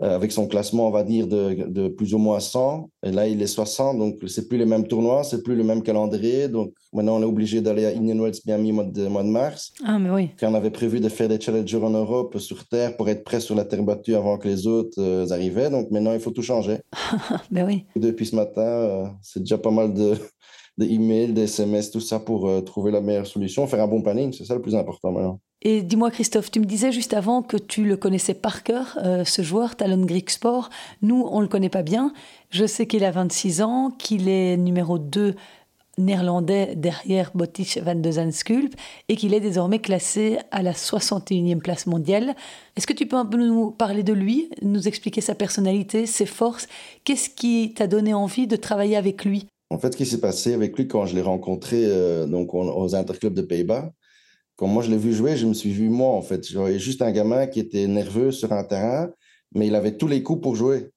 [SPEAKER 5] avec son classement, on va dire, de, de, plus ou moins 100. Et là, il est 60, donc c'est plus les mêmes tournois, c'est plus le même calendrier. Donc maintenant, on est obligé d'aller à Indian Wells Miami au mois de, mois de mars.
[SPEAKER 1] Ah, mais oui.
[SPEAKER 5] Quand on avait prévu de faire des challengers en Europe sur Terre pour être prêt sur la terre battue avant que les autres euh, arrivaient. Donc maintenant, il faut tout changer.
[SPEAKER 1] ben oui.
[SPEAKER 5] Depuis ce matin, euh, c'est déjà pas mal de, de emails, des SMS, tout ça pour trouver la meilleure solution, faire un bon planning, c'est ça le plus important maintenant.
[SPEAKER 1] Et dis-moi, Christophe, tu me disais juste avant que tu le connaissais par cœur, euh, ce joueur, Talon Greek Sport. Nous, on ne le connaît pas bien. Je sais qu'il a 26 ans, qu'il est numéro 2 néerlandais derrière Botic van de Zanskulp et qu'il est désormais classé à la 61e place mondiale. Est-ce que tu peux un peu nous parler de lui, nous expliquer sa personnalité, ses forces? Qu'est-ce qui t'a donné envie de travailler avec lui?
[SPEAKER 5] En fait, ce qui s'est passé avec lui quand je l'ai rencontré euh, donc, aux Interclubs de Pays-Bas, quand moi je l'ai vu jouer, je me suis vu moi, en fait. J'avais juste un gamin qui était nerveux sur un terrain, mais il avait tous les coups pour jouer.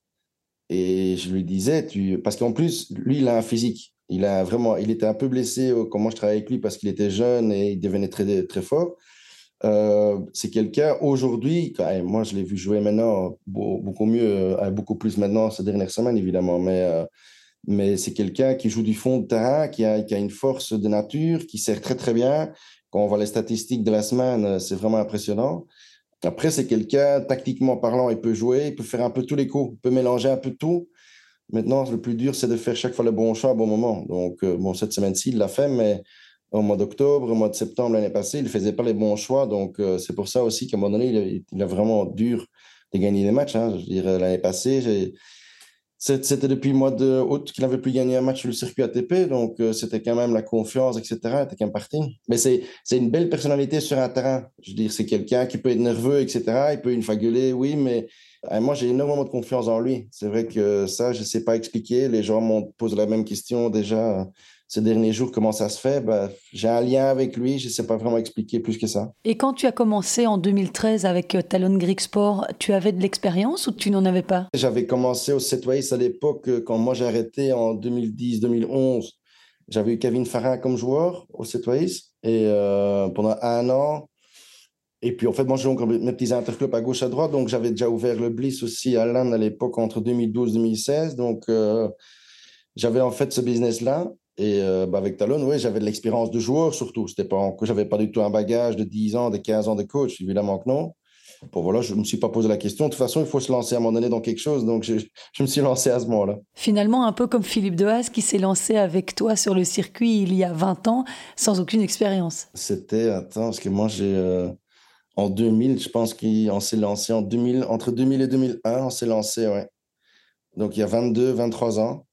[SPEAKER 5] Et je lui disais, parce qu'en plus, lui, il a un physique. Il, a vraiment... il était un peu blessé quand moi je travaillais avec lui parce qu'il était jeune et il devenait très, très fort. Euh, c'est quelqu'un aujourd'hui, moi je l'ai vu jouer maintenant beaucoup mieux, euh, beaucoup plus maintenant ces dernières semaines évidemment, mais, euh, mais c'est quelqu'un qui joue du fond de terrain, qui a, qui a, une force de nature, qui sert très très bien. Quand on voit les statistiques de la semaine, c'est vraiment impressionnant. Après, c'est quelqu'un, tactiquement parlant, il peut jouer, il peut faire un peu tous les coups, il peut mélanger un peu tout. Maintenant, le plus dur, c'est de faire chaque fois le bon choix au bon moment. Donc, bon, cette semaine-ci, il l'a fait, mais au mois d'octobre, au mois de septembre l'année passée, il ne faisait pas les bons choix. Donc, euh, c'est pour ça aussi qu'à un moment donné, il a, vraiment dur de gagner des matchs. Hein. Je veux dire, l'année passée, c'était depuis le mois d'août qu'il n'avait plus gagné un match sur le circuit ATP. Donc, euh, c'était quand même la confiance, etc. était qu'un parti. Mais c'est une belle personnalité sur un terrain. Je veux dire, c'est quelqu'un qui peut être nerveux, etc. Il peut une fois gueuler, oui, mais euh, moi, j'ai énormément de confiance en lui. C'est vrai que ça, je ne sais pas expliquer. Les gens m'ont posé la même question déjà ces derniers jours, comment ça se fait, bah, j'ai un lien avec lui, je ne sais pas vraiment expliquer plus que ça.
[SPEAKER 1] Et quand tu as commencé en 2013 avec euh, Talon Greek Sport, tu avais de l'expérience ou tu n'en avais pas?
[SPEAKER 5] J'avais commencé au Setways à l'époque, euh, quand moi j'ai arrêté en 2010-2011. J'avais eu Kevin Farah comme joueur au Setways et euh, pendant un an. Et puis en fait, moi je joue mes petits interclubs à gauche à droite, donc j'avais déjà ouvert le Bliss aussi à Lannes à l'époque entre 2012-2016. Donc j'avais en fait ce business-là. Et euh, bah, avec Talon, oui, j'avais de l'expérience de joueur surtout. C'était pas que j'avais pas du tout un bagage de 10 ans, de 15 ans de coach, évidemment que non. Bon, voilà, je ne me suis pas posé la question. De toute façon, il faut se lancer à un moment donné dans quelque chose. Donc, je, je me suis lancé à ce moment-là.
[SPEAKER 1] Finalement, un peu comme Philippe Dehaas qui s'est lancé avec toi sur le circuit il y a 20 ans sans aucune expérience.
[SPEAKER 5] C'était, attends, parce que moi, j'ai. Euh, en 2000, je pense qu'on s'est lancé en 2000, entre 2000 et 2001, on s'est lancé, ouais. Donc, il y a 22, 23 ans.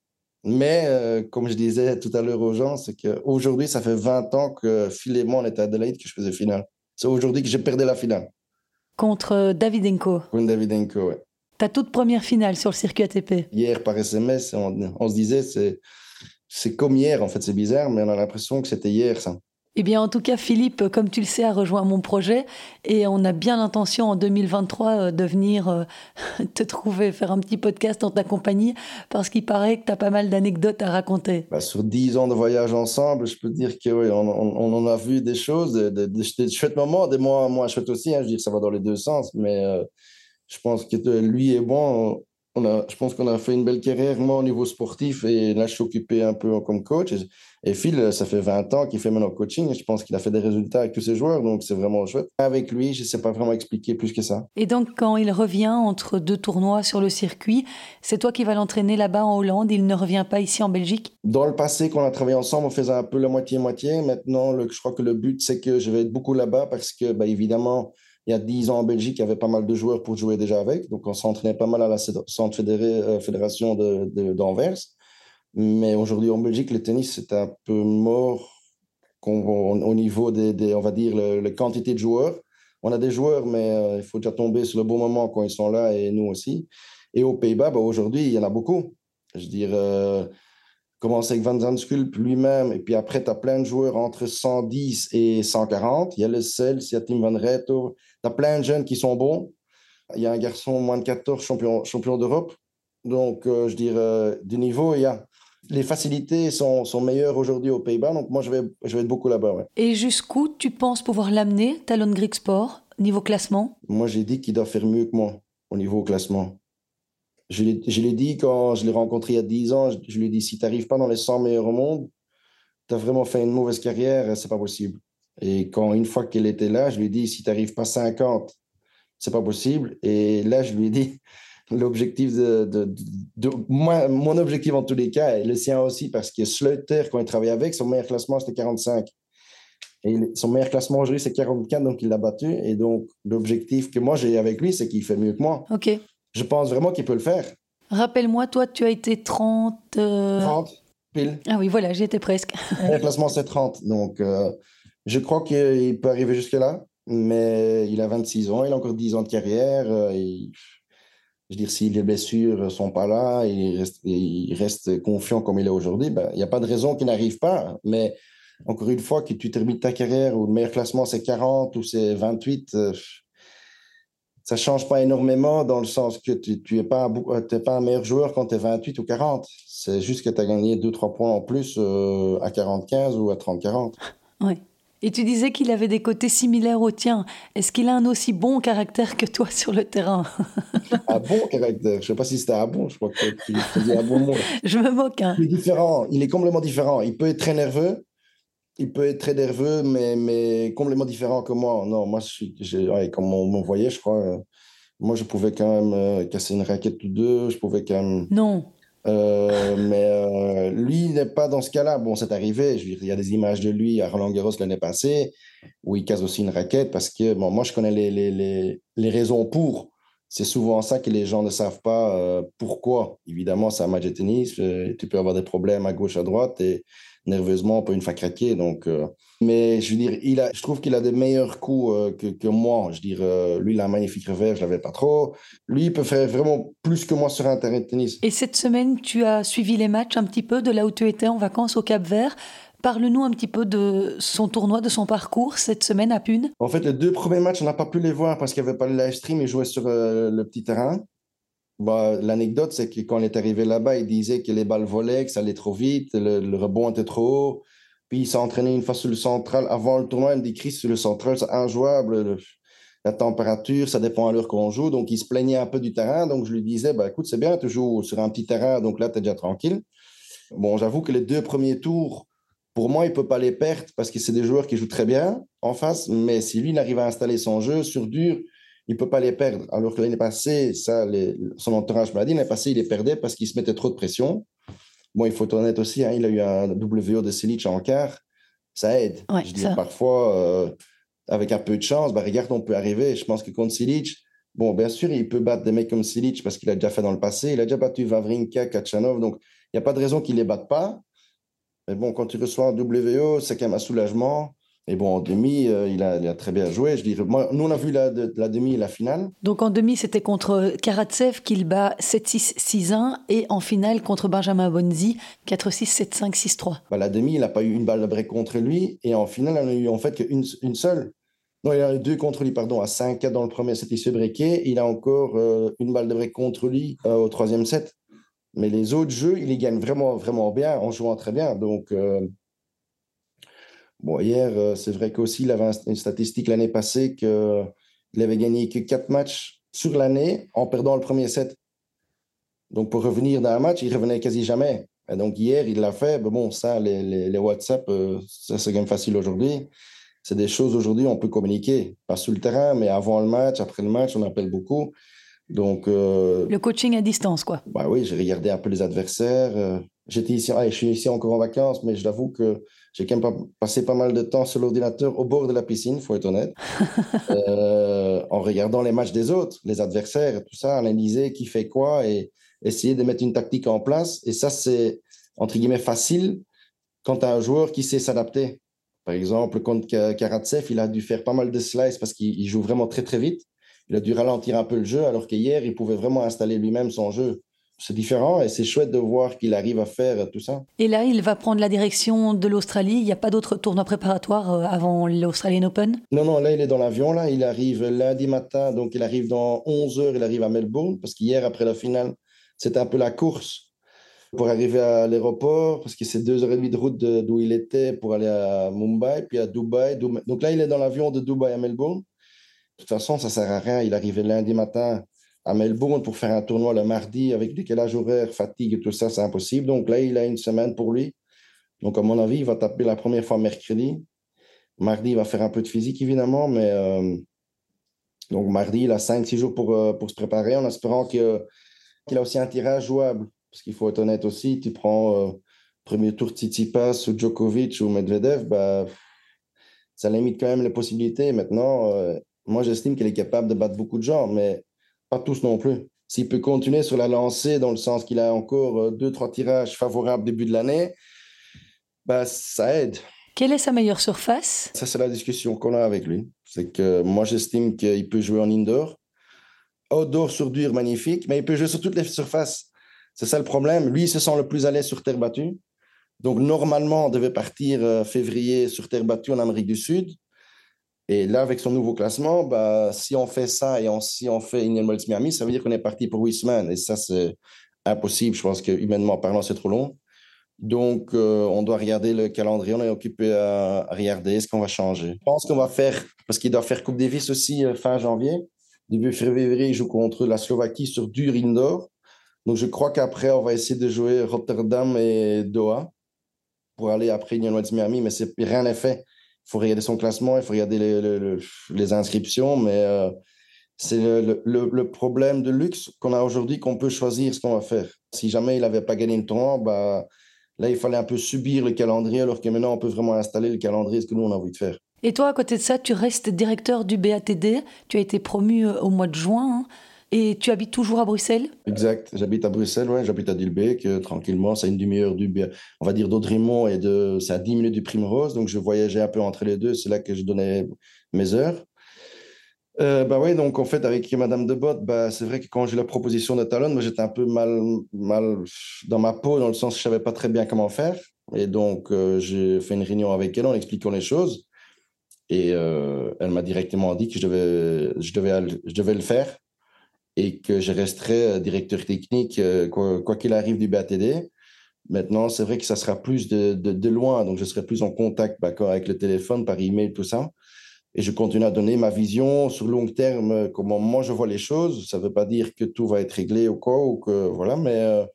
[SPEAKER 5] Mais euh, comme je disais tout à l'heure aux gens, c'est qu'aujourd'hui, ça fait 20 ans que Phil et moi, on était à Adelaide, que je faisais finale. C'est aujourd'hui que j'ai perdu la finale.
[SPEAKER 1] Contre euh, Davidenko
[SPEAKER 5] Contre Davidenko, oui.
[SPEAKER 1] Ta toute première finale sur le circuit ATP
[SPEAKER 5] Hier, par SMS, on, on se disait, c'est comme hier, en fait, c'est bizarre, mais on a l'impression que c'était hier, ça.
[SPEAKER 1] Eh bien, en tout cas, Philippe, comme tu le sais, a rejoint mon projet et on a bien l'intention en 2023 euh, de venir euh, te trouver, faire un petit podcast en ta compagnie parce qu'il paraît que tu as pas mal d'anecdotes à raconter.
[SPEAKER 5] Bah, sur dix ans de voyage ensemble, je peux dire qu'on oui, on, en a vu des choses, des, chouettes moments, des moins, moins chouettes aussi. Hein, je veux dire, ça va dans les deux sens, mais euh, je pense que lui et moi, on a, je pense qu'on a fait une belle carrière, moi, au niveau sportif, et là, je suis occupé un peu comme coach. Phil, ça fait 20 ans qu'il fait maintenant coaching, et je pense qu'il a fait des résultats avec tous ses joueurs, donc c'est vraiment chouette. Avec lui, je ne sais pas vraiment expliquer plus que ça.
[SPEAKER 1] Et donc, quand il revient entre deux tournois sur le circuit, c'est toi qui vas l'entraîner là-bas en Hollande, il ne revient pas ici en Belgique?
[SPEAKER 5] Dans le passé, quand on a travaillé ensemble, on faisait un peu la moitié-moitié. Maintenant, le, je crois que le but, c'est que je vais être beaucoup là-bas parce que, bah, évidemment, il y a 10 ans en Belgique, il y avait pas mal de joueurs pour jouer déjà avec. Donc, on s'entraînait pas mal à la Centre euh, Fédération d'Anvers. De, Mais aujourd'hui, en Belgique, le tennis, c'est un peu mort au niveau des, on va dire, la quantité de joueurs. On a des joueurs, mais euh, il faut déjà tomber sur le bon moment quand ils sont là et nous aussi. Et aux Pays-Bas, bah, aujourd'hui, il y en a beaucoup. Je veux dire, euh, commencer avec Van Zandskulp lui-même, et puis après, tu as plein de joueurs entre 110 et 140. Il y a le Cels, il y a Tim Van Reto, tu as plein de jeunes qui sont bons. Il y a un garçon moins de 14 champion, champion d'Europe. Donc, euh, je dirais, du niveau, il y a. Les facilités sont, sont meilleures aujourd'hui aux Pays-Bas, donc moi, je vais, je vais être beaucoup là-bas.
[SPEAKER 1] Et jusqu'où tu penses pouvoir l'amener, Talon Greek Sport, niveau classement?
[SPEAKER 5] Moi, j'ai dit qu'il doit faire mieux que moi au niveau classement. Je l'ai dit quand je l'ai rencontré il y a 10 ans, je, lui ai dit si tu n'arrives pas dans les 100 meilleurs au monde, tu as vraiment fait une mauvaise carrière, c'est pas possible. Et quand une fois qu'elle était là, je lui ai dit si tu n'arrives pas 50, c'est pas possible. Et là, je lui ai dit l'objectif de, de, moi, mon objectif en tous les cas, et le sien aussi, parce que Sleuter, quand il travaillait avec, son meilleur classement, c'était 45. Et son meilleur classement aujourd'hui, c'est 44, donc il l'a battu. Et donc, l'objectif que moi j'ai avec lui, c'est qu'il fait mieux que moi.
[SPEAKER 1] OK
[SPEAKER 5] je pense vraiment qu'il peut le faire.
[SPEAKER 1] Rappelle-moi, toi, tu as été 30. 30,
[SPEAKER 5] euh, pile.
[SPEAKER 1] Ah oui, voilà, j'y étais presque.
[SPEAKER 5] Le classement, c'est 30. Donc, euh, je crois qu'il peut arriver jusque-là, mais il a 26 ans, il a encore 10 ans de carrière. Euh, je veux dire, si les blessures ne sont pas là, il reste, confiant comme il est aujourd'hui, ben, il n'y a pas de raison qu'il n'arrive pas. Mais encore une fois, que tu termines ta carrière où le meilleur classement, c'est 40 ou c'est 28 ça change pas énormément dans le sens que tu n'es pas, euh, pas un meilleur joueur quand tu es 28 ou 40. C'est juste que tu as gagné 2-3 points en plus euh, à 45 ou à 30-40.
[SPEAKER 1] Oui. Et tu disais qu'il avait des côtés similaires aux tiens. Est-ce qu'il a un aussi bon caractère que toi sur le terrain?
[SPEAKER 5] Un bon caractère Je ne sais pas si c'était un bon, je crois que tu dis un bon mot.
[SPEAKER 1] Je me moque. Hein.
[SPEAKER 5] Il est différent, il est complètement différent. Il peut être très nerveux, il peut être très nerveux, mais, mais complètement différent que moi. Non, moi, je suis, comme on me voyait, je crois, euh, moi, je pouvais quand même euh, casser une raquette ou deux, je pouvais quand même...
[SPEAKER 1] Non.
[SPEAKER 5] Euh, mais euh, lui, il n'est pas dans ce cas-là. Bon, c'est arrivé. Je il y a des images de lui à Roland Garros l'année passée où il casse aussi une raquette parce que bon, moi, je connais les, les, les, les raisons pour. C'est souvent ça que les gens ne savent pas euh, pourquoi. Évidemment, c'est un match de tennis. tu peux avoir des problèmes à gauche, à droite et nerveusement, on peut une fois craquer. Donc, mais je veux dire, il a, je trouve qu'il a des meilleurs coups euh, que, que, moi. Je veux dire, euh, lui, il a un magnifique revers, je l'avais pas trop. Lui, il peut faire vraiment plus que moi sur un terrain de tennis.
[SPEAKER 1] Et cette semaine, tu as suivi les matchs un petit peu de là où tu étais en vacances au Cap Vert. Parle-nous un petit peu de son tournoi, de son parcours cette semaine à Pune.
[SPEAKER 5] En fait, les deux premiers matchs, on n'a pas pu les voir parce qu'il n'y avait pas le live stream. Il jouait sur euh, le petit terrain. Bah, L'anecdote, c'est que quand on est arrivé là-bas, il disait que les balles volaient, que ça allait trop vite, le, le rebond était trop haut. Puis il s'est entraîné une fois sur le central. Avant le tournoi, il me dit Chris, sur le central, c'est injouable. la température, ça dépend à l'heure qu'on joue. Donc il se plaignait un peu du terrain. Donc je lui disais bah, écoute, c'est bien, tu joues sur un petit terrain, donc là, tu es déjà tranquille. Bon, j'avoue que les deux premiers tours, pour moi, il ne peut pas les perdre parce que c'est des joueurs qui jouent très bien en face. Mais si lui, il à installer son jeu sur dur, il ne peut pas les perdre. Alors que l'année passée, ça, son entourage m'a dit, l'année passée, il les perdait parce qu'il se mettait trop de pression. Bon, il faut être honnête aussi, hein, il a eu un WO de Silic en quart. Ça aide. je dis, parfois, euh, avec un peu de chance, bah, regarde, on peut arriver. Je pense que contre Silic, bon, bien sûr, il peut battre des mecs comme Silic parce qu'il a déjà fait dans le passé. Il a déjà battu Vavrinka, Kachanov. Donc, il n'y a pas de raison qu'il ne les batte pas. Mais bon, quand tu reçois un WO, c'est quand même un soulagement. Et bon, en demi, euh, il, a, il, a, très bien joué. Je dirais, moi, nous, on a vu la, la demi et la finale.
[SPEAKER 1] Donc en demi, c'était contre Karatsev qu'il bat 7-6, 6-1. Et en finale, contre Benjamin Bonzi, 4-6, 7-5, 6-3.
[SPEAKER 5] Bah, la demi, il n'a pas eu une balle de break contre lui. Et en finale, il n'a eu en fait qu'une une seule. Non, il a eu deux contre lui, pardon, à 5-4 dans le premier set, il se breaké. Il a encore euh, une balle de break contre lui euh, au troisième set. Mais les autres jeux, il les gagne vraiment, vraiment bien, en jouant très bien. Donc, Bon, hier, euh, c'est vrai qu'aussi, il avait une statistique l'année passée qu'il avait gagné que quatre matchs sur l'année en perdant le premier set. Donc, pour revenir dans un match, il revenait quasi jamais. Et donc, hier, il l'a fait. Mais bon, ça, les, les, WhatsApp, euh, ça, c'est quand même facile aujourd'hui. C'est des choses aujourd'hui, on peut communiquer. Pas sur le terrain, mais avant le match, après le match, on appelle beaucoup. Donc, euh,
[SPEAKER 1] le coaching à distance, quoi.
[SPEAKER 5] Bah oui, j'ai regardé un peu les adversaires. J'étais ici, je suis ici encore en vacances, mais je l'avoue que j'ai quand même passé pas mal de temps sur l'ordinateur au bord de la piscine, faut être honnête, euh, en regardant les matchs des autres, les adversaires, tout ça, analyser qui fait quoi et essayer de mettre une tactique en place. Et ça, c'est entre guillemets facile quand tu as un joueur qui sait s'adapter. Par exemple, contre Karatsev, il a dû faire pas mal de slices parce qu'il joue vraiment très très vite. Il a dû ralentir un peu le jeu, alors qu'hier, il pouvait vraiment installer lui-même son jeu c'est différent et c'est chouette de voir qu'il arrive à faire tout ça.
[SPEAKER 1] Et là, il va prendre la direction de l'Australie. Il n'y a pas d'autres tournois préparatoires euh, avant l'Australian Open?
[SPEAKER 5] Non, non, là, il est dans l'avion. Là, il arrive lundi matin, donc il arrive dans 11 heures. Il arrive à Melbourne parce qu'hier, après la finale, c'était un peu la course pour arriver à l'aéroport parce que c'est deux heures et demie de route d'où il était pour aller à Mumbai, puis à Dubaï. Donc là, il est dans l'avion de Dubaï à Melbourne. De toute façon, ça sert à rien. Il arrive lundi matin à Melbourne pour faire un tournoi le mardi avec décalage horaire, fatigue et tout ça, c'est impossible. Donc là, il a une semaine pour lui. Donc, à mon avis, il va taper la première fois mercredi. Mardi, il va faire un peu de physique, évidemment, mais euh, donc mardi, il a 5-6 jours pour, euh, pour se préparer en espérant qu'il a aussi un tirage jouable. Parce qu'il faut être honnête aussi, tu prends euh, premier tour Tsitsipas ou Djokovic ou Medvedev, bah, ça limite quand même les possibilités. Maintenant, moi, j'estime qu'il est capable de battre beaucoup de gens, mais pas tous non plus. S'il peut continuer sur la lancée, dans le sens qu'il a encore euh, deux, trois tirages favorables début de l'année, bah, ça aide.
[SPEAKER 1] Quelle est sa meilleure surface?
[SPEAKER 5] Ça, c'est la discussion qu'on a avec lui. C'est que moi, j'estime qu'il peut jouer en indoor. Outdoor sur dur, magnifique, mais il peut jouer sur toutes les surfaces. C'est ça le problème. Lui, il se sent le plus à l'aise sur terre battue. Donc, normalement, on devait partir euh, février sur terre battue en Amérique du Sud. Et là, avec son nouveau classement, bah, si on fait ça et si on fait Indian Miami, ça veut dire qu'on est parti pour huit semaines. Et ça, c'est impossible. Je pense que humainement parlant, c'est trop long. Donc, on doit regarder le calendrier. On est occupé à, regarder ce qu'on va changer. Je pense qu'on va faire, parce qu'il doit faire Coupe Davis aussi fin janvier. Début février, il joue contre la Slovaquie sur dur indoor. Donc, je crois qu'après, on va essayer de jouer Rotterdam et Doha pour aller après Union Miami, mais rien n'est fait. Il faut regarder son classement, il faut regarder les, inscriptions, mais euh, c'est le, le, problème de luxe qu'on a aujourd'hui qu'on peut choisir ce qu'on va faire. Si jamais il n'avait pas gagné le tournoi, bah, là, il fallait un peu subir le calendrier, alors que maintenant, on peut vraiment installer le calendrier, ce que nous, on a envie de faire.
[SPEAKER 1] Et toi, à côté de ça, tu restes directeur du BATD. Tu as été promu euh, au mois de juin. Hein. Et tu habites toujours à Bruxelles?
[SPEAKER 5] Exact, j'habite à Bruxelles, ouais, j'habite à Dilbeek, euh, tranquillement, c'est une demi-heure du, on va dire d'Audrimont et de, c'est à 10 minutes du Primrose, donc je voyageais un peu entre les deux, c'est là que je donnais mes heures. Euh, bah ouais, donc en fait, avec Madame de Bott, bah, c'est vrai que quand j'ai eu la proposition de Talon, moi j'étais un peu mal, mal dans ma peau, dans le sens que je savais pas très bien comment faire. Et donc, euh, j'ai fait une réunion avec elle en expliquant les choses. Et euh, elle m'a directement dit que je devais, je, devais, je devais le faire et que je resterai euh, directeur technique euh, quoi qu'il arrive du BATD. Maintenant, c'est vrai que ça sera plus de, loin, donc je serai plus en contact avec le téléphone, par email, tout ça. Et je continue à donner ma vision sur long terme, euh, comment moi je vois les choses. Ça ne veut pas dire que tout va être réglé ou quoi, ou que voilà, mais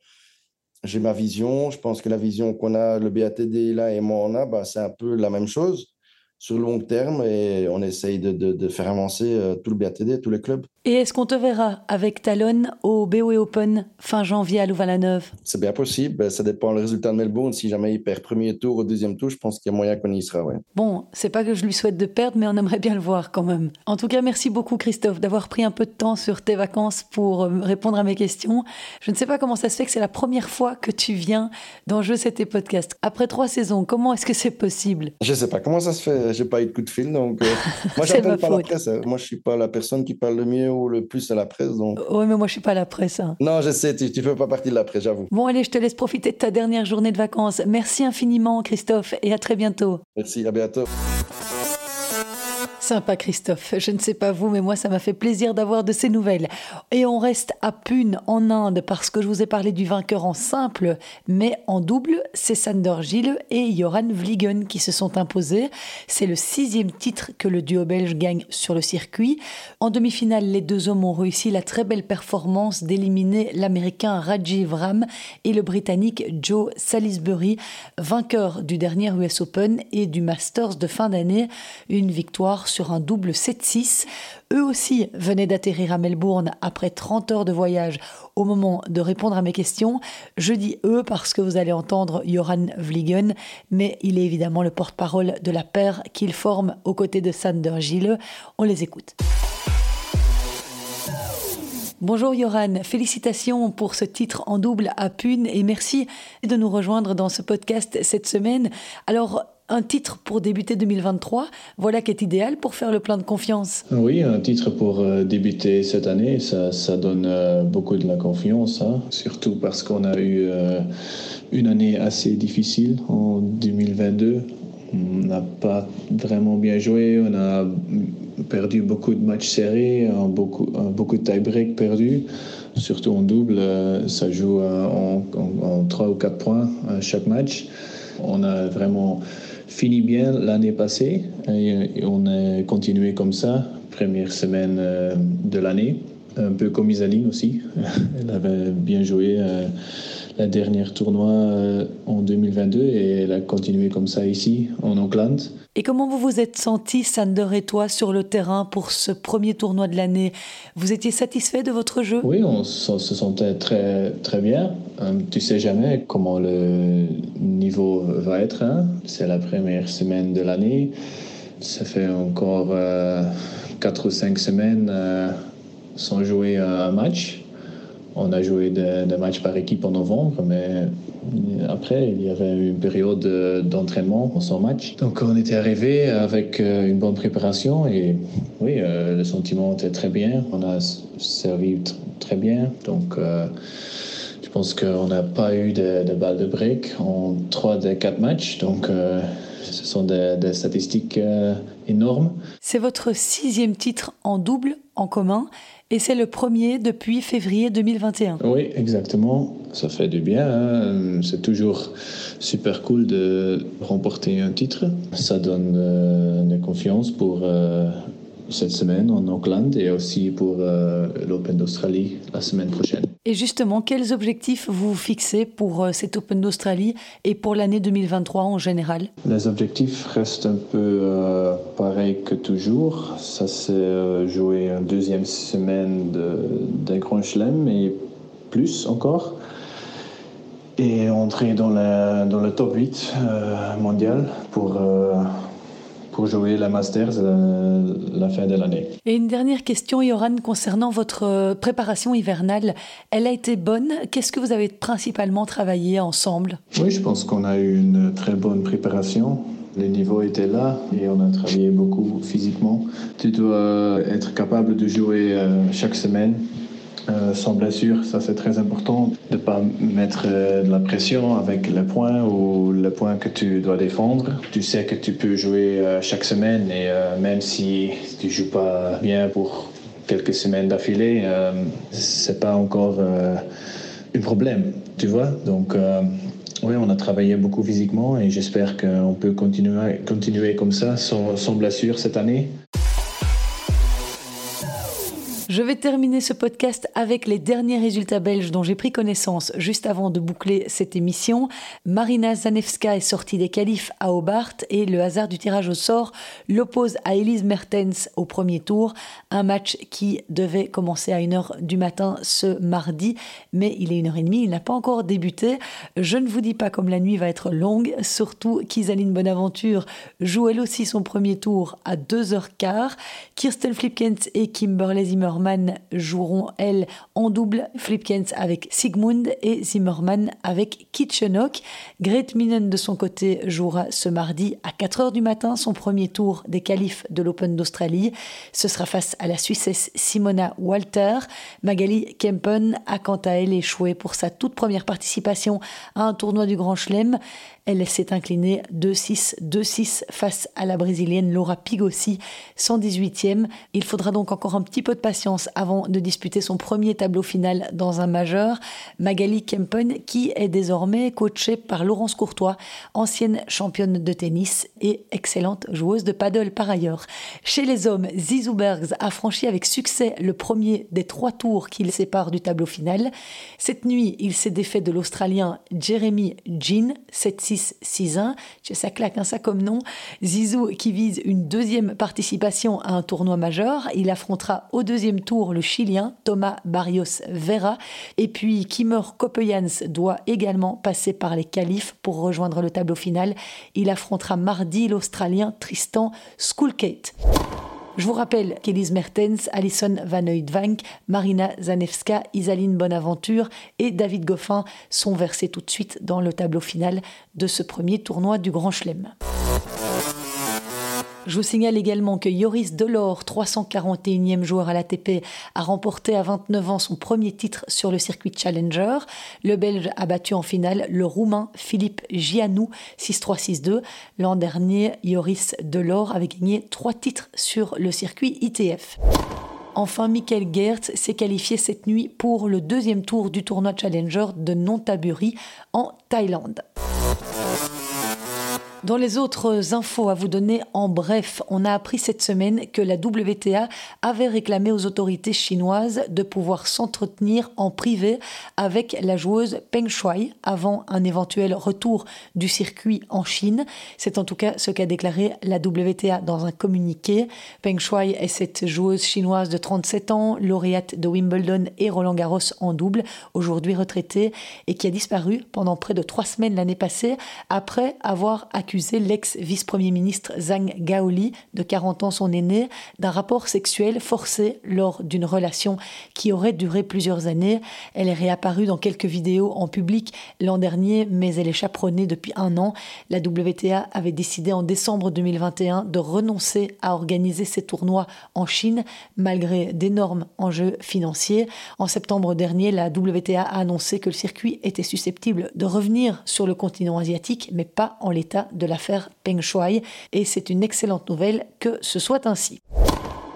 [SPEAKER 5] j'ai ma vision. Je pense que la vision qu'on a, le BATD là et moi on a, bah, c'est un peu la même chose sur le long terme et on essaye de, faire avancer tout le BATD, tous les clubs.
[SPEAKER 1] Et est-ce qu'on te verra avec Talon au BOE Open fin janvier à Louvain-la-Neuve?
[SPEAKER 5] C'est bien possible, ben, ça dépend du résultat de Melbourne. Si jamais il perd premier tour ou deuxième tour, je pense qu'il y a moyen qu'on y sera. Ouais.
[SPEAKER 1] Bon, c'est pas que je lui souhaite de perdre, mais on aimerait bien le voir quand même. En tout cas, merci beaucoup Christophe d'avoir pris un peu de temps sur tes vacances pour euh, répondre à mes questions. Je ne sais pas comment ça se fait que c'est la première fois que tu viens dans Jeux C'était Podcast. Après trois saisons, comment est-ce que c'est possible?
[SPEAKER 5] Je sais pas comment ça se fait j'ai pas eu de coup de fil. Donc, euh, moi, j'appelle pas la presse. Hein. Moi, je suis pas la personne qui parle le mieux ou le plus à la presse. Donc...
[SPEAKER 1] Oui, mais moi, je suis pas la presse. Hein.
[SPEAKER 5] Non, je sais, tu, ne fais pas partie de la presse, j'avoue.
[SPEAKER 1] Bon, allez, je te laisse profiter de ta dernière journée de vacances. Merci infiniment, Christophe, et à très bientôt.
[SPEAKER 5] Merci, à bientôt.
[SPEAKER 1] Sympa Christophe, je ne sais pas vous, mais moi ça m'a fait plaisir d'avoir de ces nouvelles. Et on reste à Pune en Inde parce que je vous ai parlé du vainqueur en simple, mais en double, c'est Sander Gilles et Joran Vliegen qui se sont imposés. C'est le sixième titre que le duo belge gagne sur le circuit. En demi-finale, les deux hommes ont réussi la très belle performance d'éliminer l'américain Rajiv Ram et le britannique Joe Salisbury, vainqueur du dernier US Open et du Masters de fin d'année. Une victoire sur un double 7-6. Eux aussi venaient d'atterrir à Melbourne après 30 heures de voyage au moment de répondre à mes questions. Je dis eux parce que vous allez entendre Joran Vliegen, mais il est évidemment le porte-parole de la paire qu'il forme aux côtés de Sander Gilles. On les écoute. Bonjour Joran, félicitations pour ce titre en double à Pune et merci de nous rejoindre dans ce podcast cette semaine. Alors, un titre pour débuter 2023, voilà qui est idéal pour faire le plein de confiance.
[SPEAKER 6] Oui, un titre pour euh, débuter cette année, ça, donne euh, beaucoup de la confiance, hein. surtout parce qu'on a eu euh, une année assez difficile en 2022. On n'a pas vraiment bien joué, on a perdu beaucoup de matchs serrés, beaucoup, beaucoup de tie-break perdus surtout en double, ça joue en, en, 3 ou 4 points chaque match. On a vraiment fini bien l'année passée et, on a continué comme ça, première semaine euh, de l'année. Un peu comme Isaline aussi. Elle avait bien joué euh, la dernière tournoi euh, en 2022 et elle a continué comme ça ici en Auckland.
[SPEAKER 1] Et comment vous vous êtes senti, Sander et toi, sur le terrain pour ce premier tournoi de l'année? Vous étiez satisfait de votre jeu?
[SPEAKER 6] Oui, on se sentait très, très bien. Euh, tu sais jamais comment le niveau va être. Hein. C'est la première semaine de l'année. Ça fait encore euh, 4 ou 5 semaines euh, sans jouer un match. On a joué des, matchs par équipe en novembre, mais après, il y avait une période d'entraînement sans match. Donc, on était arrivé avec euh, une bonne préparation et oui, euh, le sentiment était très bien. On a servi très bien. Donc, euh, je pense qu'on n'a pas eu de, balles de break en trois des quatre matchs. Donc, ce sont des statistiques énormes.
[SPEAKER 1] C'est votre sixième titre en double en commun et c'est le premier depuis février 2021.
[SPEAKER 6] Oui, exactement. ça fait du bien. Hein. C'est toujours super cool de remporter un titre. Ça donne euh, de confiance pour euh, cette semaine en Auckland et aussi pour euh, l'Open d'Australie la semaine prochaine.
[SPEAKER 1] Et justement, quels objectifs vous fixez pour euh, cet Open d'Australie et pour l'année 2023 en général?
[SPEAKER 6] Les objectifs restent un peu euh, pareils que toujours. Ça, c'est jouer une deuxième semaine d'un Grand Chelem et plus encore. Et entrer dans, dans le top 8 mondial pour pour jouer la Masters euh, la fin de l'année.
[SPEAKER 1] Et une dernière question, Yoran, concernant votre euh, préparation hivernale. Elle a été bonne. Qu'est-ce que vous avez principalement travaillé ensemble?
[SPEAKER 6] Oui, je pense qu'on a eu une très bonne préparation. Le niveau était là et on a travaillé beaucoup physiquement. Tu dois être capable de jouer euh, chaque semaine euh, sans blessure, ça c'est très important de ne pas mettre euh, de la pression avec le point ou le point que tu dois défendre. Tu sais que tu peux jouer euh, chaque semaine et même si tu joues pas bien pour quelques semaines d'affilée, c'est pas encore un problème, tu vois. Donc oui, on a travaillé beaucoup physiquement et j'espère qu'on peut continuer, continuer comme ça sans blessure cette année.
[SPEAKER 1] Je vais terminer ce podcast avec les derniers résultats belges dont j'ai pris connaissance juste avant de boucler cette émission. Marina Zanevska est sortie des qualifs à Hobart et le hasard du tirage au sort l'oppose à Elise Mertens au premier tour. Un match qui devait commencer à 1h du matin ce mardi, mais il est 1h30, il n'a pas encore débuté. Je ne vous dis pas comme la nuit va être longue, surtout qu'Isaline Bonaventure joue elle aussi son premier tour à 2h15. Kirsten Flipkens et Kimberley Zimmerman joueront, elles, en double, Flipkens avec Sigmund et Zimmerman avec Kitchenok. Gret Minen, de son côté, jouera ce mardi à 4h du matin son premier tour des qualifs de l'Open d'Australie. Ce sera face à la Suissesse Simona Walter. Magali Kempen a quant à elle échoué pour sa toute première participation à un tournoi du Grand Chelem. Elle s'est inclinée 2-6, 2-6 face à la brésilienne Laura Pigossi, 118e. Il faudra donc encore un petit peu de patience avant de disputer son premier tableau final dans un majeur. Magali Kempen, qui est désormais coachée par Laurence Courtois, ancienne championne de tennis et excellente joueuse de paddle par ailleurs. Chez les hommes, Zizou Bergs a franchi avec succès le premier des trois tours qui le séparent du tableau final. Cette nuit, il s'est défait de l'Australien Jeremy Jean, 7 6-6-1. Ça claque, un hein, ça comme nom. Zizou qui vise une deuxième participation à un tournoi majeur. Il affrontera au deuxième tour le Chilien Thomas Barrios Vera. Et puis Kimmer Kopejans doit également passer par les qualifs pour rejoindre le tableau final. Il affrontera mardi l'Australien Tristan Skulkate. Je vous rappelle qu'Elise Mertens, Alison Van Oudvank, Marina Zanevska, Isaline Bonaventure et David Goffin sont versés tout de suite dans le tableau final de ce premier tournoi du Grand Chelem. Je vous signale également que Yoris Delors, 341e joueur à l'ATP, a remporté à 29 ans son premier titre sur le circuit Challenger. Le Belge a battu en finale le Roumain Philippe Gianou 6-3-6-2. L'an dernier, Yoris Delors avait gagné trois titres sur le circuit ITF. Enfin, Michael Gertz s'est qualifié cette nuit pour le deuxième tour du tournoi Challenger de Nonthaburi en Thaïlande. Dans les autres infos à vous donner en bref, on a appris cette semaine que la WTA avait réclamé aux autorités chinoises de pouvoir s'entretenir en privé avec la joueuse Peng Shuai avant un éventuel retour du circuit en Chine. C'est en tout cas ce qu'a déclaré la WTA dans un communiqué. Peng Shuai est cette joueuse chinoise de 37 ans, lauréate de Wimbledon et Roland Garros en double, aujourd'hui retraitée et qui a disparu pendant près de trois semaines l'année passée après avoir accusé l'ex-vice-premier ministre Zhang Gaoli, de 40 ans son aîné, d'un rapport sexuel forcé lors d'une relation qui aurait duré plusieurs années. Elle est réapparue dans quelques vidéos en public l'an dernier, mais elle est chaperonnée depuis un an. La WTA avait décidé en décembre 2021 de renoncer à organiser ses tournois en Chine, malgré d'énormes enjeux financiers. En septembre dernier, la WTA a annoncé que le circuit était susceptible de revenir sur le continent asiatique, mais pas en l'état de l'affaire Peng Shuai et c'est une excellente nouvelle que ce soit ainsi.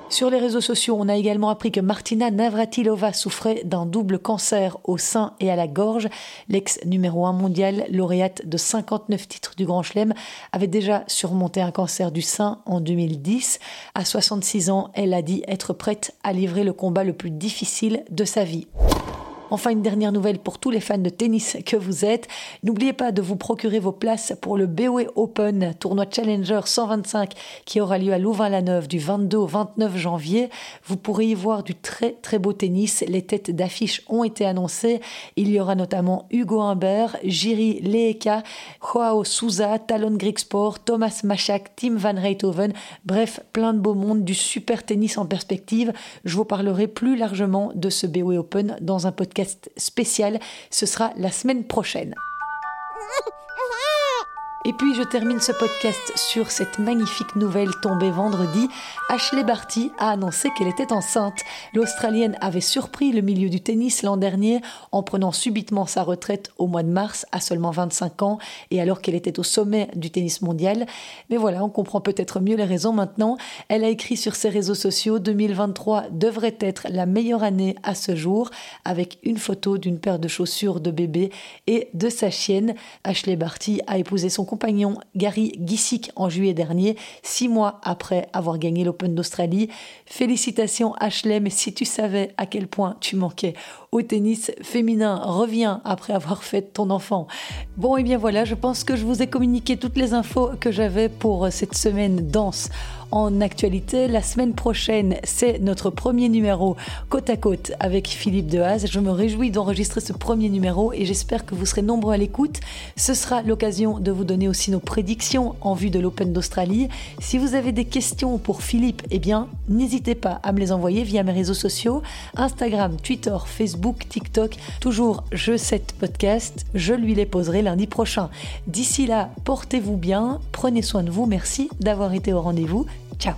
[SPEAKER 1] Sur les réseaux sociaux, on a également appris que Martina Navratilova souffrait d'un double cancer au sein et à la gorge. L'ex numéro 1 mondial, lauréate de 59 titres du Grand Chelem, avait déjà surmonté un cancer du sein en 2010. À 66 ans, elle a dit être prête à livrer le combat le plus difficile de sa vie. Enfin, une dernière nouvelle pour tous les fans de tennis que vous êtes. N'oubliez pas de vous procurer vos places pour le BOE Open, tournoi Challenger 125 qui aura lieu à Louvain-la-Neuve du 22 au 29 janvier. Vous pourrez y voir du très très beau tennis. Les têtes d'affiche ont été annoncées. Il y aura notamment Hugo Humbert, Jiri Leeka, Joao Souza, Talon Grigsport, Thomas Machak, Tim Van Rijthoven. Bref, plein de beau monde, du super tennis en perspective. Je vous parlerai plus largement de ce BOE Open dans un podcast spécial. Ce sera la semaine prochaine. Et puis je termine ce podcast sur cette magnifique nouvelle tombée vendredi. Ashley Barty a annoncé qu'elle était enceinte. L'Australienne avait surpris le milieu du tennis l'an dernier en prenant subitement sa retraite au mois de mars à seulement 25 ans et alors qu'elle était au sommet du tennis mondial. Mais voilà, on comprend peut-être mieux les raisons maintenant. Elle a écrit sur ses réseaux sociaux 2023 devrait être la meilleure année à ce jour avec une photo d'une paire de chaussures de bébé et de sa chienne. Ashley Barty a épousé son Gary Gissick en juillet dernier, six mois après avoir gagné l'Open d'Australie. Félicitations Ashley, mais si tu savais à quel point tu manquais au tennis féminin, reviens après avoir fait ton enfant. Bon, et bien voilà, je pense que je vous ai communiqué toutes les infos que j'avais pour cette semaine danse en actualité. La semaine prochaine, c'est notre premier numéro côte à côte avec Philippe Dehaze. Je me réjouis d'enregistrer ce premier numéro et j'espère que vous serez nombreux à l'écoute. Ce sera l'occasion de vous donner aussi nos prédictions en vue de l'Open d'Australie. Si vous avez des questions pour Philippe, eh bien, n'hésitez pas à me les envoyer via mes réseaux sociaux Instagram, Twitter, Facebook, TikTok. Toujours Je 7 podcast. Je lui les poserai lundi prochain. D'ici là, portez-vous bien, prenez soin de vous. Merci d'avoir été au rendez-vous. 瞧。